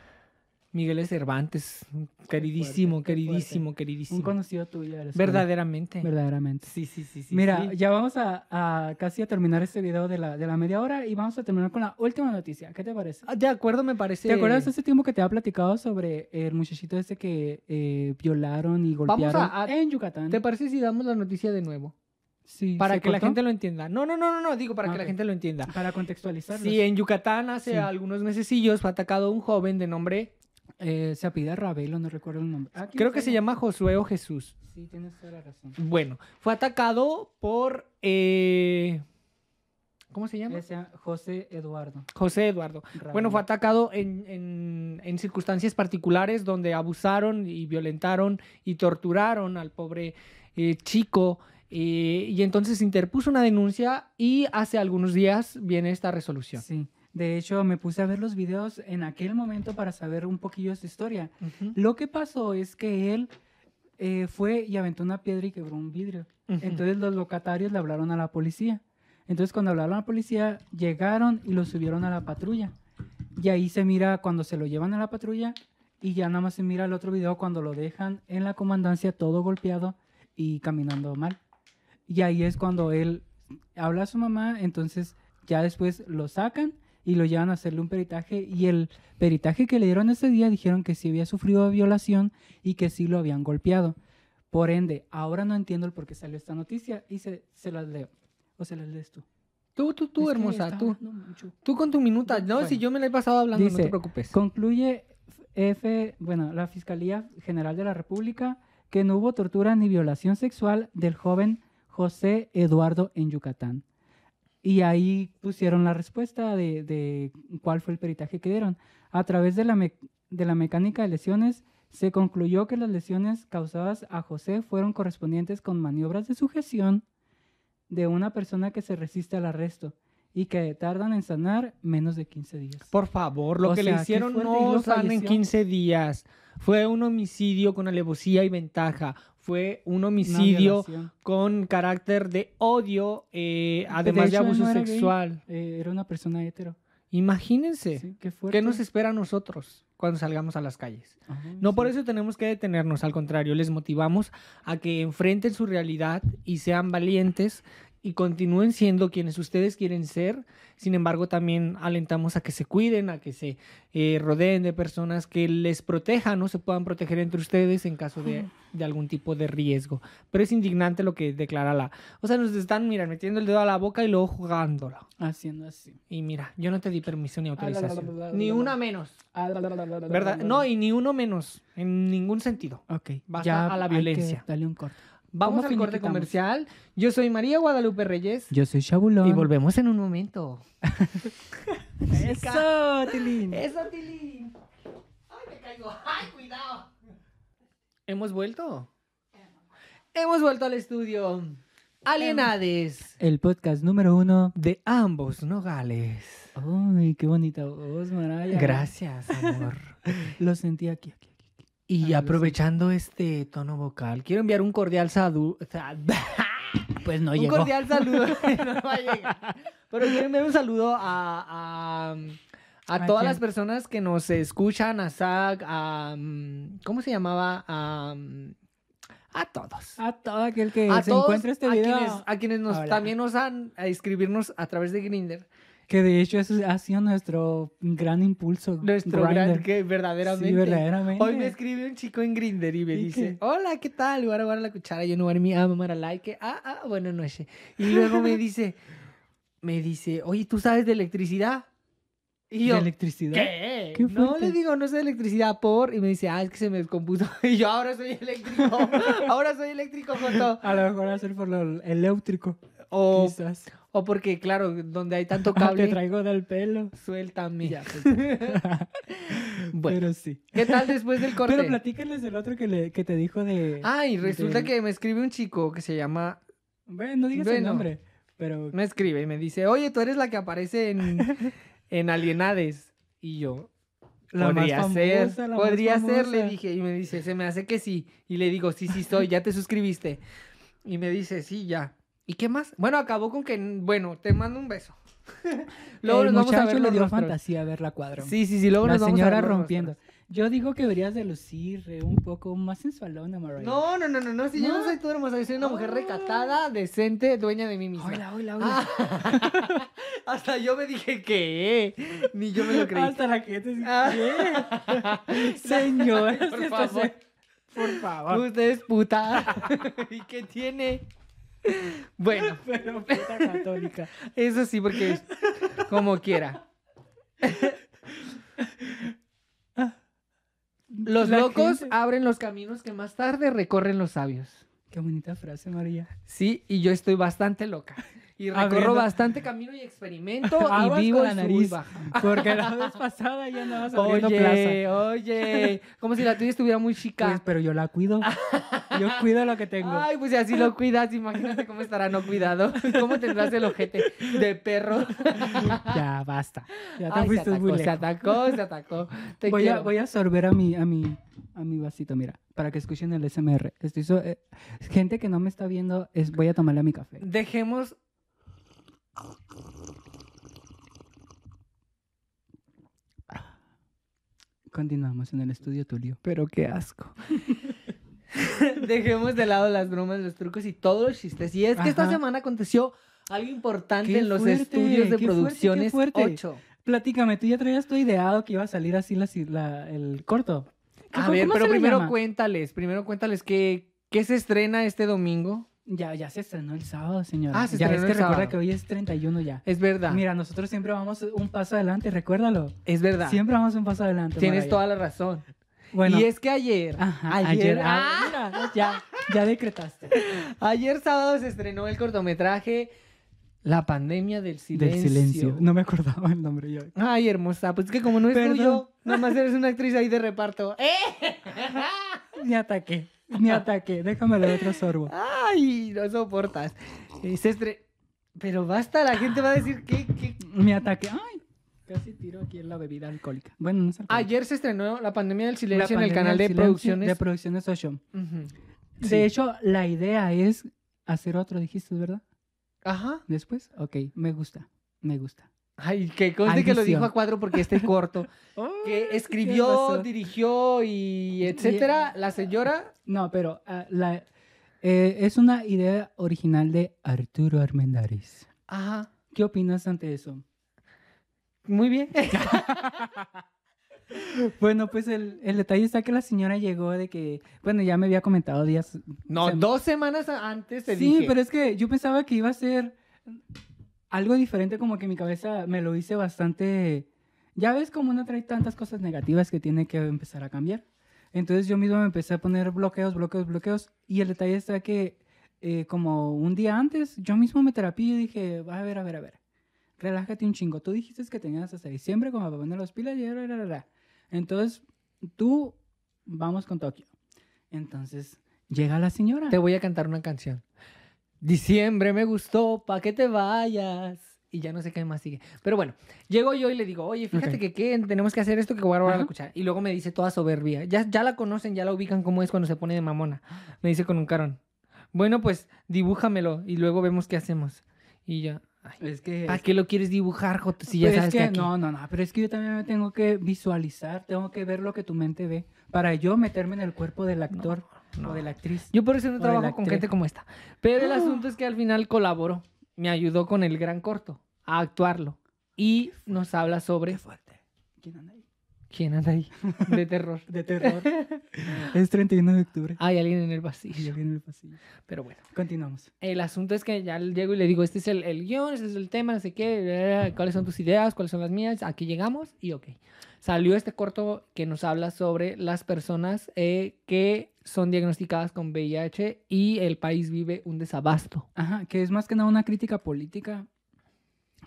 Miguel de Cervantes, queridísimo, queridísimo, queridísimo. Un conocido tuyo. Verdaderamente. Verdaderamente. Sí, sí, sí. sí Mira, ya vamos a, casi a terminar este video de la, de la media hora y vamos a terminar con la última noticia. ¿Qué te parece? Ah, de acuerdo, me parece. ¿Te acuerdas ese tiempo que te había platicado sobre el muchachito ese que eh, violaron y golpearon en Yucatán? ¿Te parece si damos la noticia de nuevo? Para que la gente lo entienda. No, no, no, no, no digo para que la gente lo entienda. Para contextualizar. Sí, en Yucatán hace algunos mesecillos fue atacado un joven de nombre... Eh, se apida Ravelo, no recuerdo el nombre. Ah, Creo que se llama Josué o Jesús. Sí, tienes toda la razón. Bueno, fue atacado por... Eh, ¿Cómo se llama? José Eduardo. José Eduardo. Bueno, fue atacado en, en, circunstancias particulares donde abusaron y violentaron y torturaron al pobre eh, chico. Y, entonces interpuso una denuncia y hace algunos días viene esta resolución. Sí. De hecho, me puse a ver los videos en aquel momento para saber un poquillo de su historia. Lo que pasó es que él eh, fue y aventó una piedra y quebró un vidrio. Entonces los locatarios le hablaron a la policía. Entonces cuando hablaron a la policía, llegaron y lo subieron a la patrulla. Y ahí se mira cuando se lo llevan a la patrulla y ya nada más se mira el otro video cuando lo dejan en la comandancia todo golpeado y caminando mal. Y ahí es cuando él habla a su mamá, entonces ya después lo sacan y lo llevan a hacerle un peritaje y el peritaje que le dieron ese día dijeron que sí había sufrido violación y que sí lo habían golpeado. Por ende, ahora no entiendo el por qué salió esta noticia y se, se las leo. O se las lees tú. Tú, tú, tú, hermosa, tú. Tú con tu minuta. No, si yo me la he pasado hablando, no te preocupes. Concluye F, bueno, la Fiscalía General de la República que no hubo tortura ni violación sexual del joven José Eduardo en Yucatán. Y ahí pusieron la respuesta de, cuál fue el peritaje que dieron. A través de la, de la mecánica de lesiones, se concluyó que las lesiones causadas a José fueron correspondientes con maniobras de sujeción de una persona que se resiste al arresto y que tardan en sanar menos de 15 días. Por favor, lo que le hicieron no sana en 15 días. Fue un homicidio con alevosía y ventaja fue un homicidio con carácter de odio, eh, además de, abuso sexual. Eh, era una persona hetero. Imagínense qué, nos espera a nosotros cuando salgamos a las calles. no por eso tenemos que detenernos, al contrario, les motivamos a que enfrenten su realidad y sean valientes y continúen siendo quienes ustedes quieren ser. Sin embargo, también alentamos a que se cuiden, a que se eh, rodeen de personas que les protejan, no se puedan proteger entre ustedes en caso de, algún tipo de riesgo. Pero es indignante lo que declara la... O sea, nos están, mira, metiendo el dedo a la boca y luego jugándolo. Haciendo así. Y mira, yo no te di permiso ni autorización. ni una menos. ¿Verdad? No, y ni uno menos. En ningún sentido. Ok. Vas a la violencia. dale un corte. Vamos al corte comercial. Yo soy María Guadalupe Reyes. Yo soy Chabulón. Y volvemos en un momento. (laughs) Eso, Tilín. Eso, Tilín. Ay, me caigo. Ay, cuidado. ¿Hemos vuelto? Hemos vuelto al estudio. Alienades. El podcast número uno de ambos nogales. Ay, qué bonita voz, Maraya. Gracias, amor. (laughs) Lo sentí aquí, aquí. Y aprovechando este tono vocal, quiero enviar un cordial saludo. (laughs) Pues no llegó. Un cordial saludo. (laughs) no va a llegar. (laughs) Pero quiero enviar un saludo a, a, todas las personas que nos escuchan, a Zach, a. ¿Cómo se llamaba? A. A todos. A todo aquel que se encuentre este video. A quienes, a quienes nos, también nos han a escribirnos a través de Grinder. Que de hecho eso ha sido nuestro gran impulso. Nuestro gran, que verdaderamente. Sí, verdaderamente. Hoy me escribe un chico en Grinder y me dice, hola, ¿qué tal? Guarda, guarda la cuchara, yo no voy a mi ama, mara like. Ah, ah, bueno, no sé. Y luego me dice, me dice, oye, ¿tú sabes de electricidad? Y yo, ¿De electricidad? ¿Qué? ¿Qué no le digo, no sé de electricidad por. Y me dice, ah, es que se me descompuso. (laughs) Y yo, ahora soy eléctrico. (laughs) ahora soy eléctrico, Joto. A lo mejor va a ser por lo eléctrico. O, Quizás. O porque, claro, donde hay tanto (laughs) cable. Te traigo del pelo. Suéltame. Ya, pues. (laughs) bueno, Pero sí. ¿Qué tal después del corte? Pero platícales el otro que, le, que te dijo de. Ay, resulta que me escribe un chico que se llama. Bueno, no digas el nombre. Pero. Me escribe y me dice, oye, tú eres la que aparece en, (laughs) en Alienades. Y yo. La podría ser, podría ser, le dije. Y me dice, se me hace que sí. Y le digo, sí, sí soy, ya te suscribiste. Y me dice, sí, ya. ¿Y qué más? Bueno, acabó con que, bueno, te mando un beso. (laughs) luego el nos vamos a ver le dio fantasía ver la cuadra. Sí, sí, sí, luego la nos vamos señora rompiendo. Yo digo que deberías de lucir eh, un poco más sensualona, Mariah. No, no, no, no, no, si yo no soy tu hermosa, yo soy una mujer recatada, decente, dueña de mí misma. Hola, hola, hola. Ah, (laughs) hasta yo me dije que, ni yo me lo creí. Hasta la que te dije, ah. (laughs) Señor, por favor. Por favor. Usted es puta. ¿Y qué tiene? (laughs) Bueno. (laughs) Pero puta católica. Eso sí, porque como quiera. (laughs) Los locos abren los caminos que más tarde recorren los sabios. Qué bonita frase, María. Sí, y yo estoy bastante loca. Y recorro bastante camino y experimento (laughs) y vivo la nariz. (laughs) Porque la vez pasada ya andabas abriendo oye, plaza. Oye, como si la tuya estuviera muy chica. Pues, pero yo la cuido. Yo cuido lo que tengo. Ay, pues si así lo cuidas, imagínate cómo estará no cuidado. (laughs) ¿Cómo tendrás el ojete de perro? Ya, basta. Ya te fuiste se atacó, muy Se atacó, se atacó. voy, a, voy a sorber a mi, a mi, a mi vasito, mira, para que escuchen el SMR. Estoy eh, gente que no me está viendo, es, voy a tomarle a mi café. Dejemos Continuamos en el estudio Tulio. Pero qué asco. (laughs) Dejemos de lado las bromas, los trucos y todos los chistes. Y es que esta semana aconteció algo importante en los estudios de producciones fuerte, 8. Platícame, tú ya traías todo ideado que iba a salir así la, el corto. A ver, pero primero cuéntales, primero cuéntales qué, qué se estrena este domingo. Ya, ya se estrenó el sábado, señora. Ah, se ya es que recuerda que hoy es 31 ya. Es verdad. Mira, nosotros siempre vamos un paso adelante, recuérdalo. Es verdad. Siempre vamos un paso adelante. Tienes toda la razón. Bueno. Y es que ayer. ayer. Ah, ya, ya decretaste. (laughs) Ayer sábado se estrenó el cortometraje La pandemia del silencio. Del silencio. No me acordaba el nombre yo. Ay, hermosa. Pues es que como no es tuyo, nomás eres una actriz ahí de reparto. ¡Eh! (laughs) Me ataqué. (laughs) Mi ataque, déjame de otro sorbo. Ay, no soportas. Pero basta, la gente va a decir que... Mi ataque, ay. Casi tiro aquí en la bebida alcohólica. Bueno, no Ayer se estrenó La Pandemia del Silencio en el canal de producciones. De Producciones 8. De hecho, la idea es hacer otro, dijiste, ¿verdad? Ajá. ¿Después? Ok, me gusta, me gusta. Ay, que conste que lo dijo a cuatro porque este corto. (laughs) que escribió, dirigió y etcétera. La señora. No, pero ah, la, eh, es una idea original de Arturo Armendáriz. Ajá. ¿Qué opinas ante eso? Muy bien. (laughs) bueno, pues el, el, detalle está que la señora llegó de que, bueno, ya me había comentado días. No, dos semanas antes te sí, pero es que yo pensaba que iba a ser algo diferente como que mi cabeza me lo hice bastante... Ya ves como uno trae tantas cosas negativas que tiene que empezar a cambiar. Entonces yo mismo me empecé a poner bloqueos, bloqueos, bloqueos. Y el detalle está que eh, como un día antes, yo mismo me terapia y dije, a ver, a ver, a ver. Relájate un chingo. Tú dijiste que tenías hasta diciembre como para poner los pilas y... Entonces, tú, vamos con Tokio. Entonces, llega la señora. Te voy a cantar una canción. Diciembre me gustó, pa' que te vayas. Y ya no sé qué más sigue. Pero bueno, llego yo y le digo, oye, fíjate que ¿qué? tenemos que hacer esto que voy a a escuchar. Y luego me dice toda soberbia. Ya, ya la conocen, ya la ubican cómo es cuando se pone de mamona. Me dice con un carón. Bueno, pues dibújamelo y luego vemos qué hacemos. Y ya, es que, ¿Para qué lo quieres dibujar, Joto? Si ya sabes que, No, no, no. Pero es que yo también me tengo que visualizar, tengo que ver lo que tu mente ve. Para yo meterme en el cuerpo del actor o de la actriz. Yo por eso no trabajo con gente como esta. Pero el asunto es que al final colaboro. Me ayudó con el gran corto a actuarlo. Y nos habla sobre. Qué fuerte. ¿Quién anda ahí? ¿Quién anda ahí? De terror. (laughs) de terror. (laughs) es 31 de octubre. Hay alguien en el pasillo. Hay alguien en el pasillo. Pero bueno. Continuamos. El asunto es que ya llego y le digo, este es el, el guion, este es el tema, no sé qué, cuáles son tus ideas, cuáles son las mías. Aquí llegamos y ok. Salió este corto que nos habla sobre las personas eh, que son diagnosticadas con VIH y el país vive un desabasto. Ajá, que es más que nada una crítica política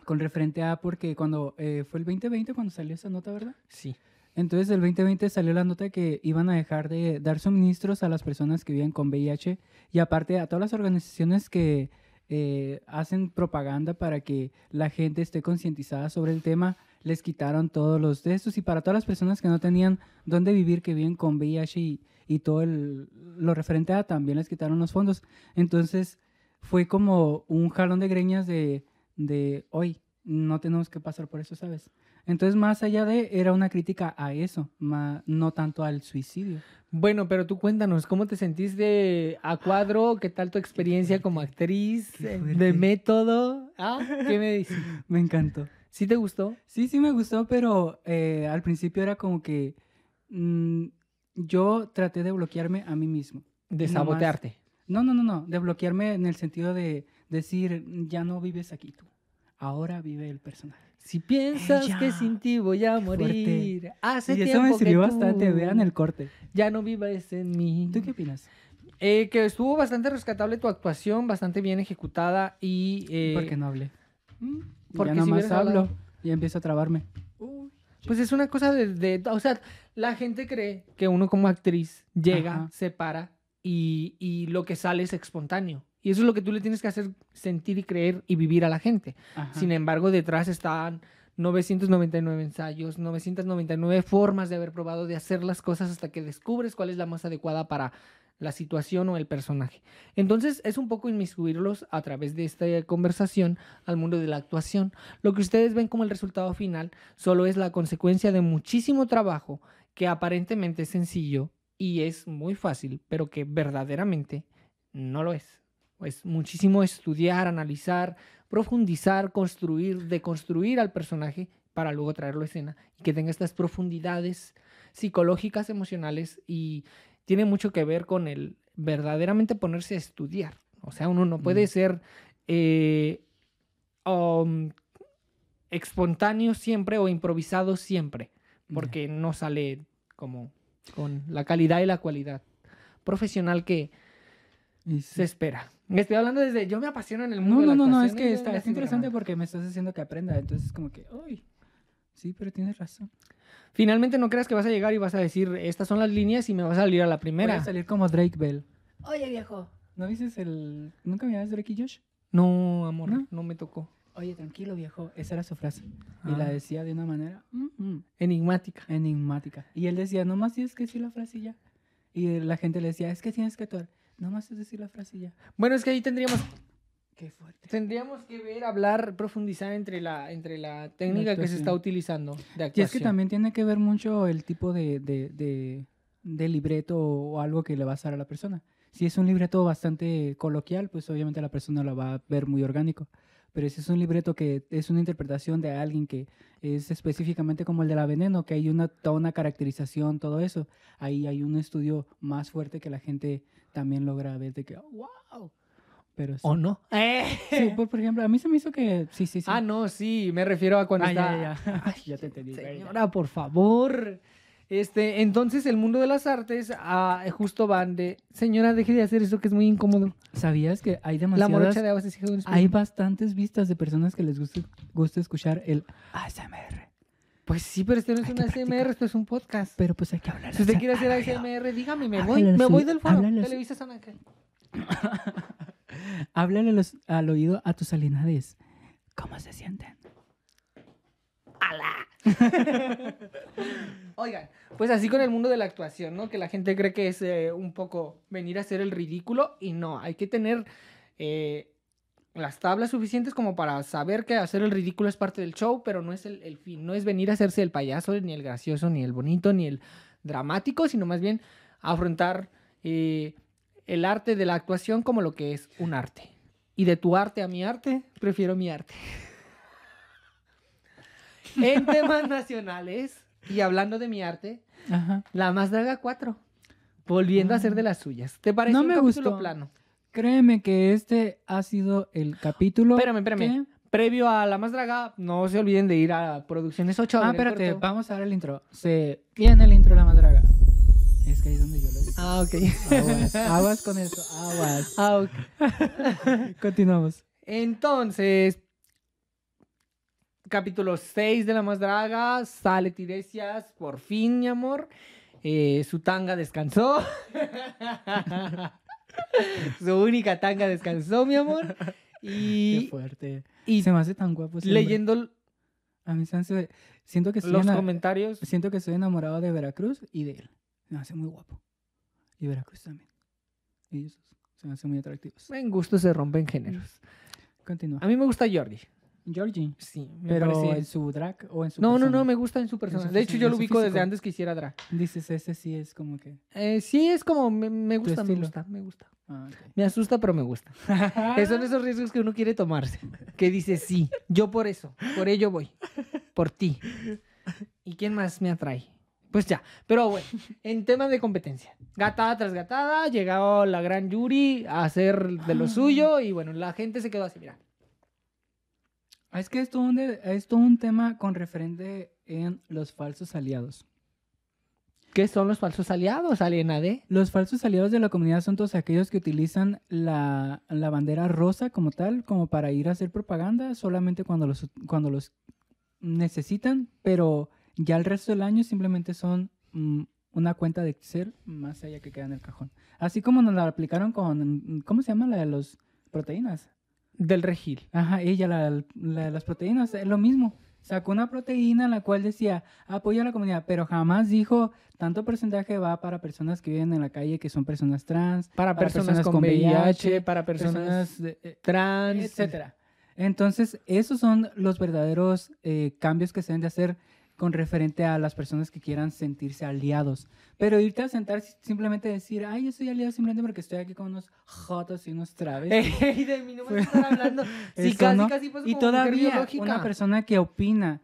con referente a porque cuando eh, fue el 2020 cuando salió esa nota, ¿verdad? Sí. Entonces, el 2020 salió la nota que iban a dejar de dar suministros a las personas que viven con VIH y aparte a todas las organizaciones que eh, hacen propaganda para que la gente esté concientizada sobre el tema, les quitaron todos los de estos y para todas las personas que no tenían dónde vivir, que viven con VIH y, y todo el, lo referente a también les quitaron los fondos. Entonces, fue como un jalón de greñas de, de hoy, no tenemos que pasar por eso, ¿sabes? Entonces, más allá de, era una crítica a eso, no tanto al suicidio. Bueno, pero tú cuéntanos, ¿cómo te sentiste a cuadro? ¿Qué tal tu experiencia como actriz? ¿De método? ¿Ah? ¿Qué me dices? (laughs) me encantó. ¿Sí te gustó? Sí, sí me gustó, pero eh, al principio era como que mm, yo traté de bloquearme a mí mismo. ¿De sabotearte? No, no, no, no, de bloquearme en el sentido de decir, ya no vives aquí tú, ahora vive el personaje. Si piensas que sin ti voy a morir, hace y eso me sirvió bastante, vean el corte. Ya no vives en mí. ¿Tú qué opinas? Eh, que estuvo bastante rescatable tu actuación, bastante bien ejecutada y... Eh, ¿Por qué no hablé? Mm, porque ya más hablo y empiezo a trabarme. pues es una cosa de, O sea, la gente cree que uno como actriz llega, se para y, y, lo que sale es espontáneo. Y eso es lo que tú le tienes que hacer sentir y creer y vivir a la gente. Sin embargo, detrás están 999 ensayos, 999 formas de haber probado de hacer las cosas hasta que descubres cuál es la más adecuada para la situación o el personaje. Entonces es un poco inmiscuirlos a través de esta conversación al mundo de la actuación. Lo que ustedes ven como el resultado final solo es la consecuencia de muchísimo trabajo que aparentemente es sencillo y es muy fácil, pero que verdaderamente no lo es. Es muchísimo estudiar, analizar, profundizar, construir, deconstruir al personaje para luego traerlo a escena y que tenga estas profundidades psicológicas, emocionales y tiene mucho que ver con el verdaderamente ponerse a estudiar. O sea, uno no puede mm. ser eh, um, espontáneo siempre o improvisado siempre, porque no sale como con la calidad y la cualidad profesional que se espera. Estoy hablando desde. Yo me apasiono en el mundo. No, no, no, no, es que está, es interesante porque me estás haciendo que aprenda. Entonces, como que, uy, sí, pero tienes razón. Finalmente no creas que vas a llegar y vas a decir, estas son las líneas y me vas a salir a la primera. Voy a salir como Drake Bell. Oye, viejo. ¿No dices el... ¿Nunca me llamas Drake y Josh? No, amor, ¿No? me tocó. Oye, tranquilo, viejo. Esa era su frase. Y la ah. decía de una manera... Mm, mm, enigmática. Enigmática. Y él decía, nomás tienes que decir la frase y ya. Y la gente le decía, es que tienes que actuar. Nomás es decir la frase y ya. Bueno, es que ahí tendríamos Qué fuerte. Tendríamos que ver, hablar, profundizar entre la, entre la técnica que se está utilizando de actuación. Y es que también tiene que ver mucho el tipo de, de, de, libreto o algo que le vas a dar a la persona. Si es un libreto bastante coloquial, pues obviamente la persona lo va a ver muy orgánico. Pero si es un libreto que es una interpretación de alguien que es específicamente como el de la veneno, que hay una, toda una caracterización, todo eso, ahí hay un estudio más fuerte que la gente también logra ver de que, wow, ¿O no? (laughs) Sí, por, ejemplo, a mí se me hizo que... Sí, sí, sí. Ah, no, sí, me refiero a cuando está... Ya, ya. (laughs) Ay, ya te entendí. Señora, por favor. Este, entonces el mundo de las artes ah, justo van de, señora, deje de hacer eso que es muy incómodo. ¿Sabías que hay demasiadas... La morocha de agua se Hay bastantes vistas de personas que les gusta, gusta escuchar el ASMR. Pues sí, pero este no es un ASMR, esto es un podcast. Pero pues hay que hablar. Si usted quiere hacer ASMR, dígame, me voy, me voy del foro. Televisa San Ángel. (laughs) Háblale al oído a tus alinades. ¿Cómo se sienten? ¡Hala! (laughs) Oigan, pues así con el mundo de la actuación, ¿no? Que la gente cree que es eh, un poco venir a hacer el ridículo y no, hay que tener eh, las tablas suficientes como para saber que hacer el ridículo es parte del show, pero no es el, fin, no es venir a hacerse el payaso, ni el gracioso, ni el bonito, ni el dramático, sino más bien afrontar eh, el arte de la actuación como lo que es un arte. Y de tu arte a mi arte, prefiero mi arte. (laughs) en temas nacionales, y hablando de mi arte, La Más Draga 4, volviendo a ser de las suyas. ¿Te parece no un me capítulo gustó. plano? Créeme que este ha sido el capítulo. Espérame, espérame. Previo a La Más Draga, no se olviden de ir a Producciones 8. Ah, espérate, vamos a ver el intro. Se viene el intro de La Más Draga. Es que ahí es donde yo. Ah, ok. Aguas, con eso, aguas. Ah, (laughs) Continuamos. Entonces, capítulo 6 de La Más Draga, sale Tiresias, por fin, mi amor. Eh, su tanga descansó. (laughs) su única tanga descansó, mi amor. Y, Qué fuerte. Y se me hace tan guapo. Leyendo. A mí se siento que los comentarios. Siento que estoy enamorado de Veracruz y de él. Se me hace muy guapo. Y Veracruz también. Y esos se me hacen muy atractivos. En gusto se rompen géneros. Continúa. A mí me gusta Jordi. Georgie. Sí, me Pero en su drag o en su No, no, no, me gusta en su persona. De hecho, yo lo ubico desde antes que hiciera drag. Dices, ese sí es como que... Eh, sí, es como, me, gusta, me gusta, me gusta. Ah, me asusta, pero me gusta. son esos riesgos que uno quiere tomarse. Que dice, sí, yo por eso, por ello voy. Por ti. ¿Y quién más me atrae? Pues ya, pero bueno, (laughs) en tema de competencia, gatada tras gatada, llegó la gran Yuri a hacer de lo suyo y bueno, la gente se quedó así, mira. Es que esto es todo un tema con referente en los falsos aliados. ¿Qué son los falsos aliados, Aliena D? Los falsos aliados de la comunidad son todos aquellos que utilizan la, bandera rosa como tal, como para ir a hacer propaganda solamente cuando los, cuando los necesitan, pero ya el resto del año simplemente son mm, una cuenta de ser más allá que queda en el cajón. Así como nos la aplicaron con, ¿cómo se llama la de las proteínas? Del regil. Ajá, ella, la, de las proteínas, es lo mismo. Sacó una proteína en la cual decía apoyo a la comunidad, pero jamás dijo tanto porcentaje va para personas que viven en la calle, que son personas trans, para, personas, con VIH, para personas, eh, trans, etcétera. Entonces, esos son los verdaderos eh, cambios que se deben de hacer con referente a las personas que quieran sentirse aliados. Pero irte a sentar simplemente decir, ay, yo soy aliado simplemente porque estoy aquí con unos jotos y unos traves. (laughs) Ey, de mí no me están (laughs) hablando. Sí, casi, casi y todavía una persona que opina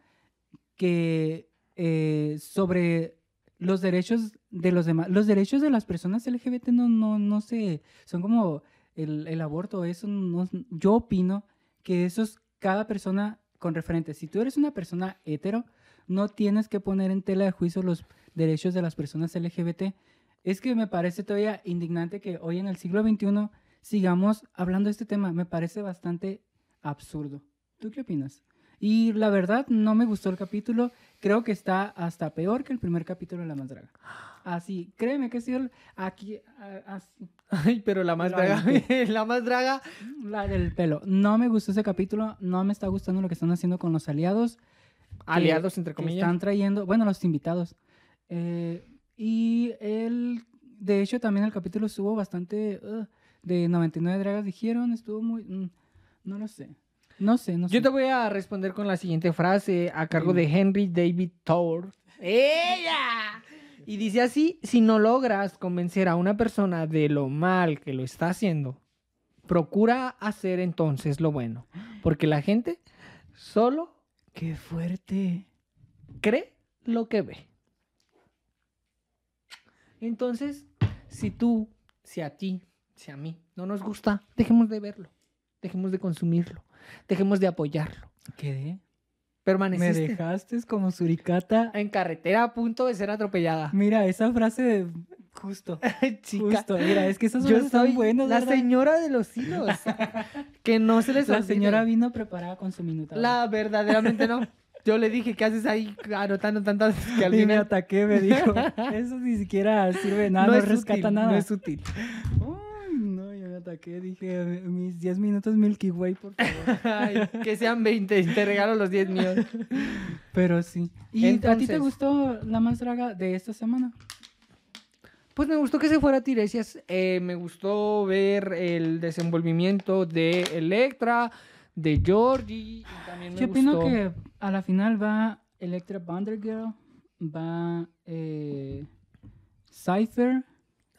que eh, sobre los derechos de los demás, los derechos de las personas LGBT no, no, no sé, son como el, el aborto, eso no, yo opino que eso es cada persona con referente. Si tú eres una persona hetero, no tienes que poner en tela de juicio los derechos de las personas LGBT. Es que me parece todavía indignante que hoy en el siglo XXI sigamos hablando de este tema. Me parece bastante absurdo. ¿Tú qué opinas? Y la verdad, no me gustó el capítulo. Creo que está hasta peor que el primer capítulo de La Más Draga. Así, créeme que sí, aquí, así. Ay, pero La Más Draga, (laughs) La Más Draga. La del pelo. No me gustó ese capítulo. No me está gustando lo que están haciendo con los aliados. Aliados, entre comillas. están trayendo, bueno, los invitados. Eh, y él, de hecho, también el capítulo estuvo bastante, uh, de 99 dragas dijeron, estuvo muy, mm, no lo sé. No sé, no sé. Yo te voy a responder con la siguiente frase a cargo de Henry David Thor. ¡Ella! Y dice así, si no logras convencer a una persona de lo mal que lo está haciendo, procura hacer entonces lo bueno. Porque la gente solo Qué fuerte. Cree lo que ve. Entonces, si tú, si a ti, si a mí no nos gusta, dejemos de verlo, dejemos de consumirlo, dejemos de apoyarlo. ¿Qué? Permaneciste. Me dejaste como suricata. En carretera a punto de ser atropellada. Mira, esa frase de Justo. (laughs) Chica. Justo. Mira, es que esos Yo soy buenos, La señora de los hilos. (laughs) que no se les La señora vino preparada con su minuto. La verdaderamente no. Yo le dije, ¿qué haces ahí anotando tantas (laughs) que al y me ataqué, me dijo. Eso ni siquiera sirve nada, no, rescata nada. No es útil. Uy, no, yo me ataqué. Dije, mis 10 minutos Milky Way, por favor. que sean 20, te regalo los 10 míos. Pero sí. ¿Y a ti te gustó la más draga de esta semana? Pues me gustó que se fuera Tiresias. Eh, me gustó ver el desenvolvimiento de Electra, de Georgie. Yo opino que a la final va Electra Girl, va eh, Cypher.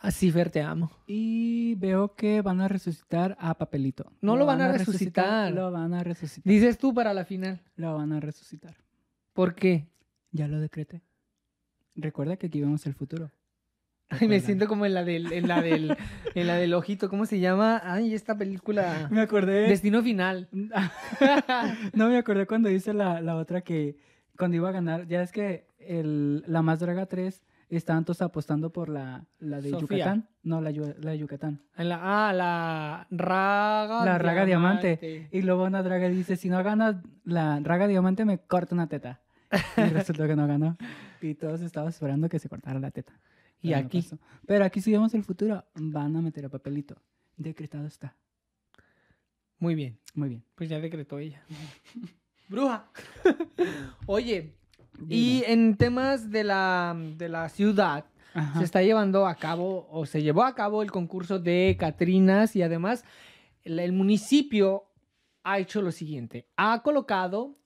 A Cypher te amo. Y veo que van a resucitar a Papelito. No lo, van, a resucitar. Lo van a resucitar. Dices tú para la final. Lo van a resucitar. ¿Por qué? Ya lo decreté. Recuerda que aquí vemos el futuro. Ay, me siento como en la del, en la del, en la del ojito, ¿cómo se llama? Ay, esta película. Me acordé. Destino final. (laughs) no me acordé cuando dice la, la, otra que cuando iba a ganar, ya es que el, la más draga 3 estaban todos apostando por la, la de Yucatán. No, la, la de Yucatán. La, ah, la Raga La Raga diamante. Y luego una draga dice, si no gana la Raga Diamante me corta una teta. Y resultó que no ganó. Y todos estaban esperando que se cortara la teta. Y aquí. Pero aquí si vemos el futuro, van a meter a papelito. Decretado está. Muy bien. Muy bien. Pues ya decretó ella. (laughs) Bruja. (laughs) Oye, y en temas de la, de la ciudad, se está llevando a cabo, o se llevó a cabo el concurso de Catrinas y además el, municipio ha hecho lo siguiente. Ha colocado,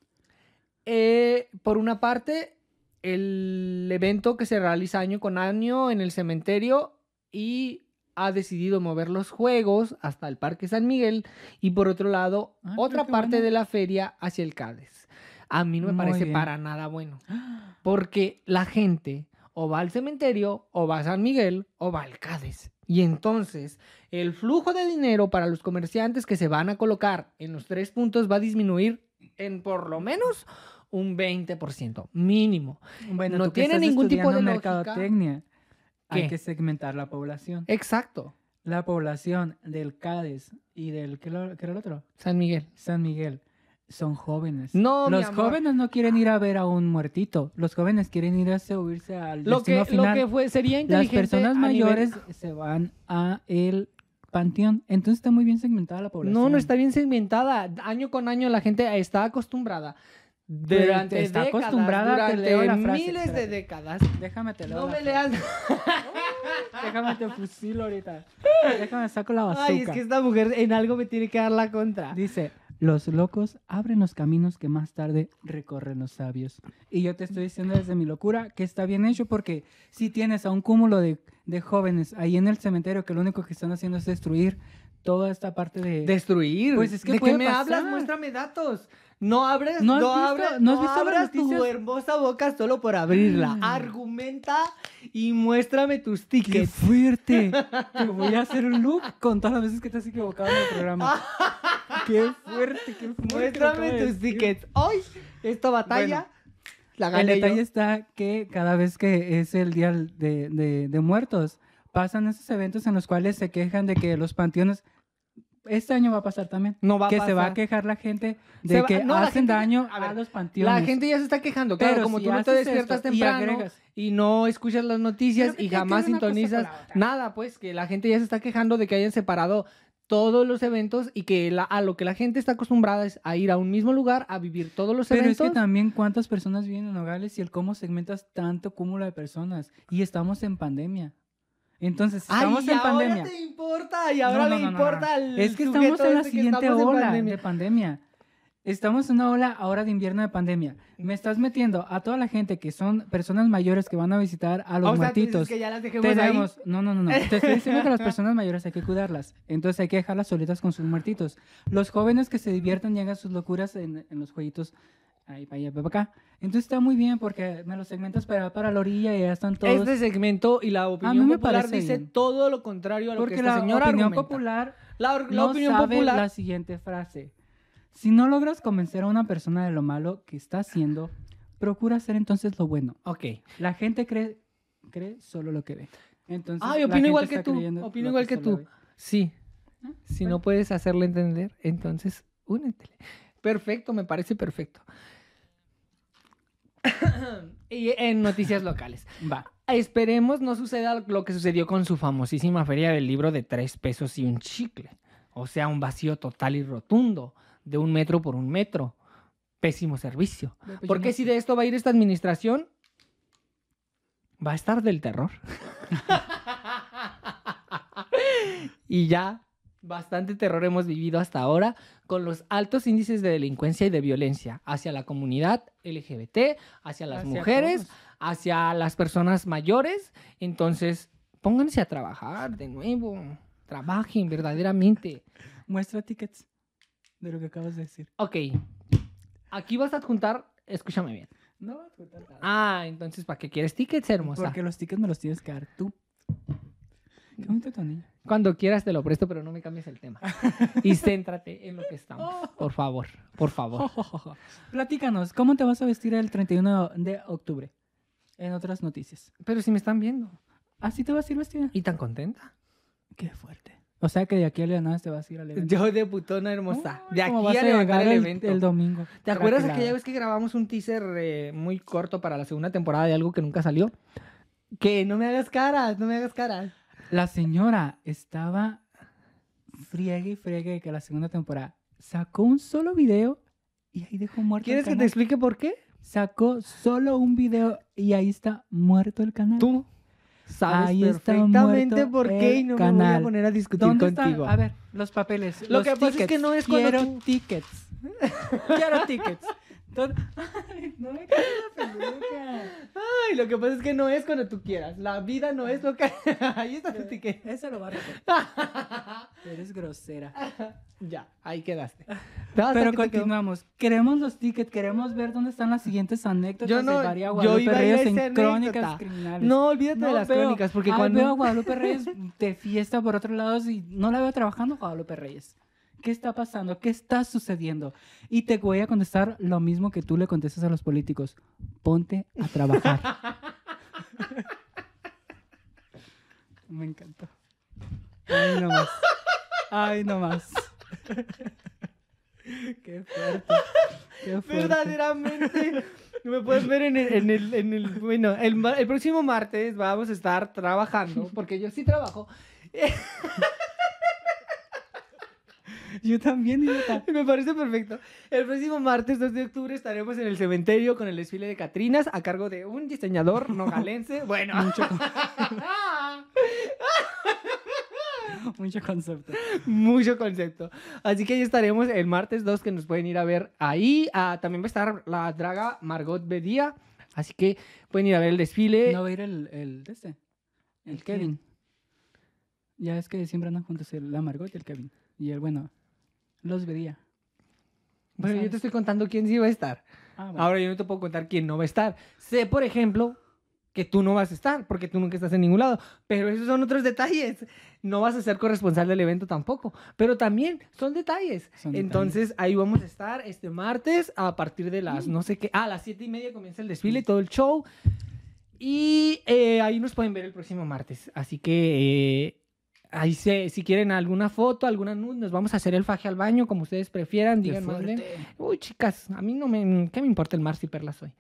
eh, por una parte, el evento que se realiza año con año en el cementerio y ha decidido mover los juegos hasta el Parque San Miguel y por otro lado ah, otra parte de la feria hacia el Cádiz. A mí no me parece para nada bueno (gasps) porque la gente o va al cementerio o va a San Miguel o va al Cádiz. Y entonces el flujo de dinero para los comerciantes que se van a colocar en los tres puntos va a disminuir en por lo menos un 20%, mínimo. Bueno, no tiene ningún tipo de mercadotecnia. Hay que segmentar la población. Exacto. La población del Cádiz y del ¿qué, era el otro? San Miguel. San Miguel son jóvenes. No, los jóvenes no quieren ir a ver a un muertito. Los jóvenes quieren ir a subirse al lo que, final. Lo que fue, sería inteligente. Las personas mayores se van a el panteón. Entonces está muy bien segmentada la población. No, no está bien segmentada. Año con año la gente está acostumbrada. Durante está acostumbrada durante miles de décadas. Déjame te No me leas. (laughs) Déjame te fusilo ahorita. Déjame saco la basura. Ay, es que esta mujer en algo me tiene que dar la contra. Dice, los locos abren los caminos que más tarde recorren los sabios. Y yo te estoy diciendo desde mi locura que está bien hecho porque si tienes a un cúmulo de, jóvenes ahí en el cementerio que lo único que están haciendo es destruir toda esta parte de... ¿Destruir? Pues es que ¿De qué me hablas? Muéstrame datos. No abres, no, abres, no, abras tu hermosa boca solo por abrirla. Mm. Argumenta y muéstrame tus tickets. ¡Qué fuerte! (laughs) te voy a hacer un loop con todas las veces que te has equivocado en el programa. (laughs) ¡Qué fuerte, qué fuerte! Muéstrame tus tickets. Hoy, esta batalla... la gané el detalle está que cada vez que es el día de, de, de muertos, pasan esos eventos en los cuales se quejan de que los panteones este año va a pasar también. No va a que se va a quejar la gente de que hacen daño a, los panteones. La gente ya se está quejando, claro, Pero como tú no te despiertas temprano y, no escuchas las noticias y jamás sintonizas nada, pues que la gente ya se está quejando de que hayan separado todos los eventos y que a lo que la gente está acostumbrada es a ir a un mismo lugar a vivir todos los eventos. Pero es que también cuántas personas viven en Nogales y el cómo segmentas tanto cúmulo de personas y estamos en pandemia. Entonces, estamos en pandemia. Ahora te importa y ahora le importa al Es que estamos en la siguiente ola de pandemia. Estamos en una ola ahora de invierno de pandemia. Me estás metiendo a toda la gente que son personas mayores que van a visitar a los muertitos. que ya las dejemos No, no, no, no. Te estoy diciendo que las (laughs) personas mayores hay que cuidarlas. Entonces hay que dejarlas solitas con sus muertitos. Los jóvenes que se diviertan y hagan sus locuras en, en los jueguitos ahí para allá, para acá. Entonces está muy bien porque me los segmentas para, para la orilla y ya están todos. Este segmento y la opinión popular dice todo lo contrario a lo que la señora opinión popular la, opinión popular la siguiente frase. Si no logras convencer a una persona de lo malo que está haciendo, procura hacer entonces lo bueno. Ok. La gente cree, cree solo lo que ve. Entonces, ah, opino igual que tú. Opino igual que, tú. Sí. Ah, si no puedes hacerle entender, entonces únetele. Perfecto, me parece perfecto. (coughs) y en noticias locales. Va. Esperemos no suceda lo que sucedió con su famosísima feria del libro de tres pesos y un chicle. O sea, un vacío total y rotundo, de un metro por un metro. Pésimo servicio. Pues Porque si de esto va a ir esta administración, va a estar del terror. (laughs) (laughs) y ya bastante terror hemos vivido hasta ahora con los altos índices de delincuencia y de violencia hacia la comunidad LGBT, hacia las mujeres, hacia las personas mayores. Entonces, pónganse a trabajar de nuevo. Trabajen verdaderamente. (laughs) Muestra tickets de lo que acabas de decir. Ok. Aquí vas a adjuntar, escúchame bien. No vas a adjuntar nada. Ah, entonces, ¿para qué quieres tickets, hermosa? Porque los tickets me los tienes que dar tú. Cuando quieras te lo presto, pero no me cambies el tema. (laughs) y céntrate en lo que estamos. Por favor, por favor. (laughs) Platícanos, ¿cómo te vas a vestir el 31 de octubre? En otras noticias. Pero si me están viendo. ¿Así te vas a ir vestida? ¿Y tan contenta? Qué fuerte. O sea que de aquí a nada te vas a ir al evento. Yo de putona hermosa. de aquí a levantar el, evento. El domingo. ¿Te acuerdas aquella vez que grabamos un teaser eh, muy corto para la segunda temporada de algo que nunca salió? Que no me hagas caras, no me hagas caras. La señora estaba friegue y friegue que la segunda temporada sacó un solo video y ahí dejó muerto ¿Quieres que te explique por qué? Sacó solo un video y ahí está muerto el canal. Tú sabes perfectamente por qué y no me voy a poner a discutir contigo. A ver, los papeles. Lo que pasa es que no es cuando Quiero tickets. (laughs) Quiero tickets. (laughs) Ay, no me caes la peluca. Ay, lo que pasa es que no es cuando tú quieras. La vida no es lo que. (laughs) ahí está tu ticket. Eso lo va a. (laughs) Eres grosera. Ya, ahí quedaste. Pero continuamos. Queremos los tickets, queremos ver dónde están las siguientes anécdotas yo no, de María Guadalupe yo Reyes en Crónicas Criminales. No, olvídate de las crónicas, porque cuando veo a Guadalupe Reyes de fiesta por otro lado y no la veo trabajando Guadalupe Reyes. ¿Qué está pasando? ¿Qué está sucediendo? Y te voy a contestar lo mismo que tú le contestas a los políticos. Ponte a trabajar. (laughs) Me encantó. Ay, no más. Ay, no más. (laughs) Qué fuerte. Qué fuerte. Verdaderamente. Me puedes ver en el, en el, en el bueno, el, el, próximo martes vamos a estar trabajando, porque yo sí trabajo. (laughs) (laughs) Yo también, (laughs) Me parece perfecto. El próximo martes 2 de octubre estaremos en el cementerio con el desfile de Catrinas a cargo de un diseñador nogalense. (laughs) Bueno. Mucho, Mucho concepto. Mucho concepto. Así que ahí estaremos el martes 2 que nos pueden ir a ver ahí. Ah, también va a estar la draga Margot Bedía. Así que pueden ir a ver el desfile. No va a ir el, el, este, el, Kevin. Ya es que siempre andan juntos la Margot y el Kevin. Y el bueno, los vería. Bueno, yo te estoy contando quién sí va a estar. Ah, Ahora yo no te puedo contar quién no va a estar. Sé, por ejemplo, que tú no vas a estar, porque tú nunca estás en ningún lado. Pero esos son otros detalles. No vas a ser corresponsal del evento tampoco. Pero también son detalles. Entonces ahí vamos a estar este martes a partir de las no sé qué. Ah, a las siete y media comienza el desfile, todo el show. Y eh, ahí nos pueden ver el próximo martes. Así que eh, Ahí se, si quieren alguna foto, alguna nude, nos vamos a hacer el faje al baño, como ustedes prefieran, digan más Uy, chicas, a mí no me, ¿qué me importa el mar si perla soy?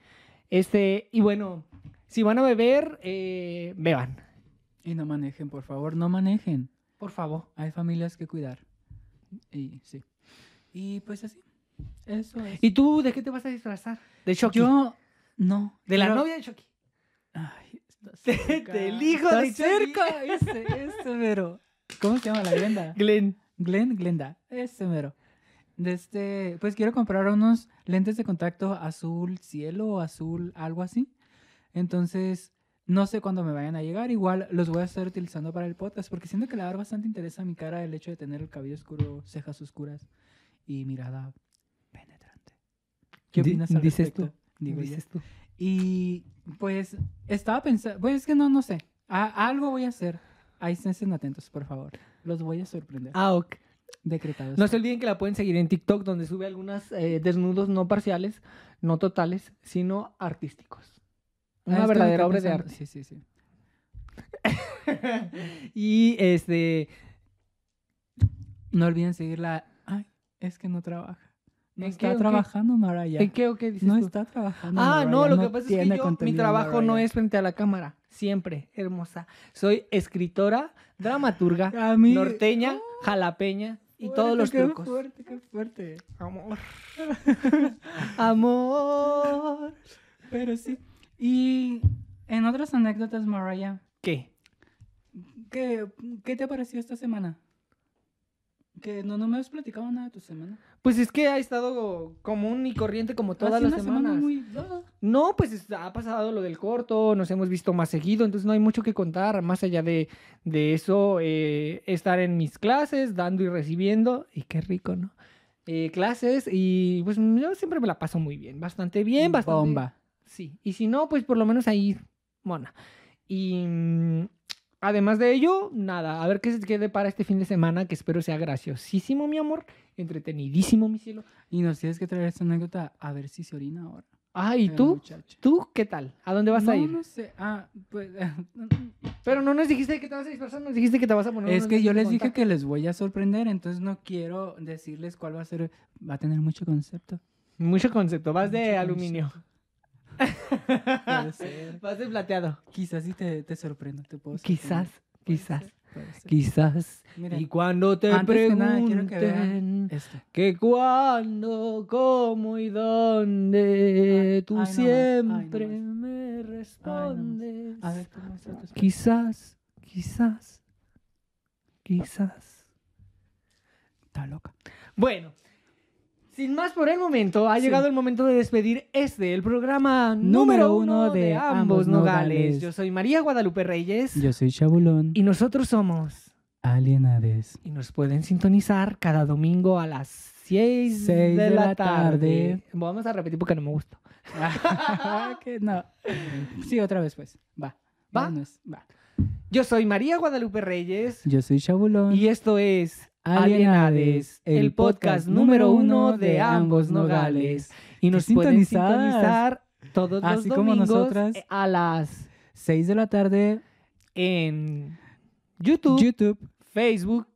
Este, y bueno, si van a beber, eh, beban. Y no manejen, por favor, no manejen. Por favor. Hay familias que cuidar. Y sí. Y pues así. Eso es. ¿Y tú de qué te vas a disfrazar? ¿De Chucky? Yo, no. ¿De la novia de Chucky? Ay, Del hijo de cerca. Ese, ese mero. ¿Cómo se llama la Glenda? (laughs) Glen. Glen, Glenda. Ese mero. De este, pues quiero comprar unos lentes de contacto azul cielo o azul algo así. Entonces, no sé cuándo me vayan a llegar. Igual los voy a estar utilizando para el podcast porque siento que la verdad bastante interesa a mi cara el hecho de tener el cabello oscuro, cejas oscuras y mirada penetrante. ¿Qué opinas al ¿Dices tú? ¿Dices tú? Y pues estaba pensando, pues es que no, no sé. algo voy a hacer. Ahí estén atentos, por favor. Los voy a sorprender. Ah, ok. Decretados. No se olviden que la pueden seguir en TikTok, donde sube algunos eh, desnudos no parciales, no totales, sino artísticos. Una ah, verdadera obra de arte. Sí, sí, sí. (laughs) y este. No olviden seguirla. Ay, es que no trabaja. No está trabajando Maraya. ¿En qué o qué dices No está trabajando. Ah, no, lo que pasa es que yo, mi trabajo no es frente a la cámara. Siempre, hermosa. Soy escritora, dramaturga, norteña, jalapeña y todos los trucos. Qué fuerte, qué fuerte. Amor. (laughs) Amor. Pero sí. Y en otras anécdotas, Mariah. ¿Qué? ¿Qué, qué te pareció esta semana? Que no, no me has platicado nada de tu semana. Pues es que ha estado común y corriente como todas las semanas. muy... No, pues ha pasado lo del corto, nos hemos visto más seguido, entonces no hay mucho que contar. Más allá de, de eso, eh, estar en mis clases, dando y recibiendo, y qué rico, ¿no? Eh, clases, y pues yo siempre me la paso muy bien, bastante bien, bastante. Bomba. Sí, y si no, pues por lo menos ahí, mona. Y mm, Además de ello, nada, a ver qué se quede para este fin de semana, que espero sea graciosísimo, mi amor, entretenidísimo, mi cielo. Y nos tienes que traer esta anécdota a ver si se orina ahora. Ah, ¿y tú? ¿Tú qué tal? ¿A dónde vas a ir? No sé. Ah, pues. (laughs) Pero no nos dijiste que te vas a disfrazar, nos dijiste que te vas a poner. Es que yo les dije que les voy a sorprender, entonces no quiero decirles cuál va a ser. Va a tener mucho concepto. Mucho concepto. Vas de aluminio. Vas de (laughs) plateado. Quizás sí te, te sorprendo, te puedo Quizás, quizás. Quizás. y cuando te pregunten que, cuándo, cómo y dónde, tú siempre me respondes. A ver, quizás, quizás, quizás. Está loca. Bueno, sin más por el momento, ha llegado el momento de despedir este, el programa número uno de, ambos nogales. Yo soy María Guadalupe Reyes. Yo soy Chabulón. Y nosotros somos Alienades. Y nos pueden sintonizar cada domingo a las 6 de, la, tarde. Vamos a repetir porque no me gusta. (laughs) que no. Sí, otra vez pues. Va. ¿Va? Va. Yo soy María Guadalupe Reyes. Yo soy Chabulón. Y esto es Alienades, el podcast número uno de ambos nogales. Y nos pueden sintonizar todos los domingos como nosotras a las 6 de la tarde en YouTube, YouTube, Facebook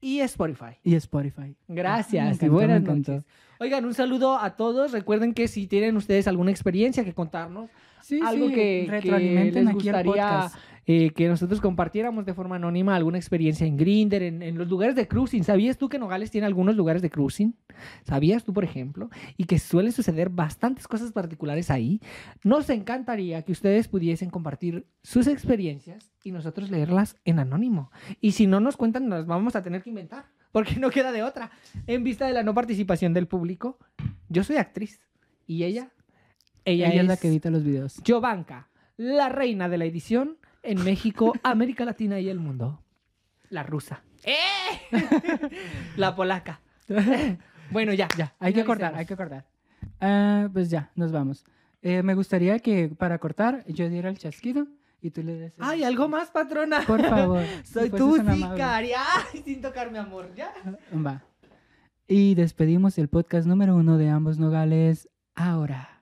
y Spotify. Y Spotify. Gracias y buenas noches. Oigan, un saludo a todos. Recuerden que si tienen ustedes alguna experiencia que contarnos, algo que, retroalimenten les gustaría eh, que nosotros compartiéramos de forma anónima alguna experiencia en Grinder, en, los lugares de cruising. ¿Sabías tú que Nogales tiene algunos lugares de cruising? ¿Sabías tú, por ejemplo? Y que suelen suceder bastantes cosas particulares ahí. Nos encantaría que ustedes pudiesen compartir sus experiencias y nosotros leerlas en anónimo. Y si no nos cuentan, nos vamos a tener que inventar, porque no queda de otra. En vista de la no participación del público, yo soy actriz y ella, ella, es, la que edita los videos. Jovanka, la reina de la edición en México, América Latina y el mundo. La rusa. ¡Eh! (laughs) la polaca. (laughs) bueno, ya. Ya, hay que cortar, hay que cortar. Ah, pues ya, nos vamos. Eh, me gustaría que para cortar yo diera el chasquido y tú le des. ¡Ay, algo más, patrona! Por favor. (laughs) Soy tu sicaria. sin tocar mi amor, ¿ya? Va. Y despedimos el podcast número uno de ambos nogales ahora.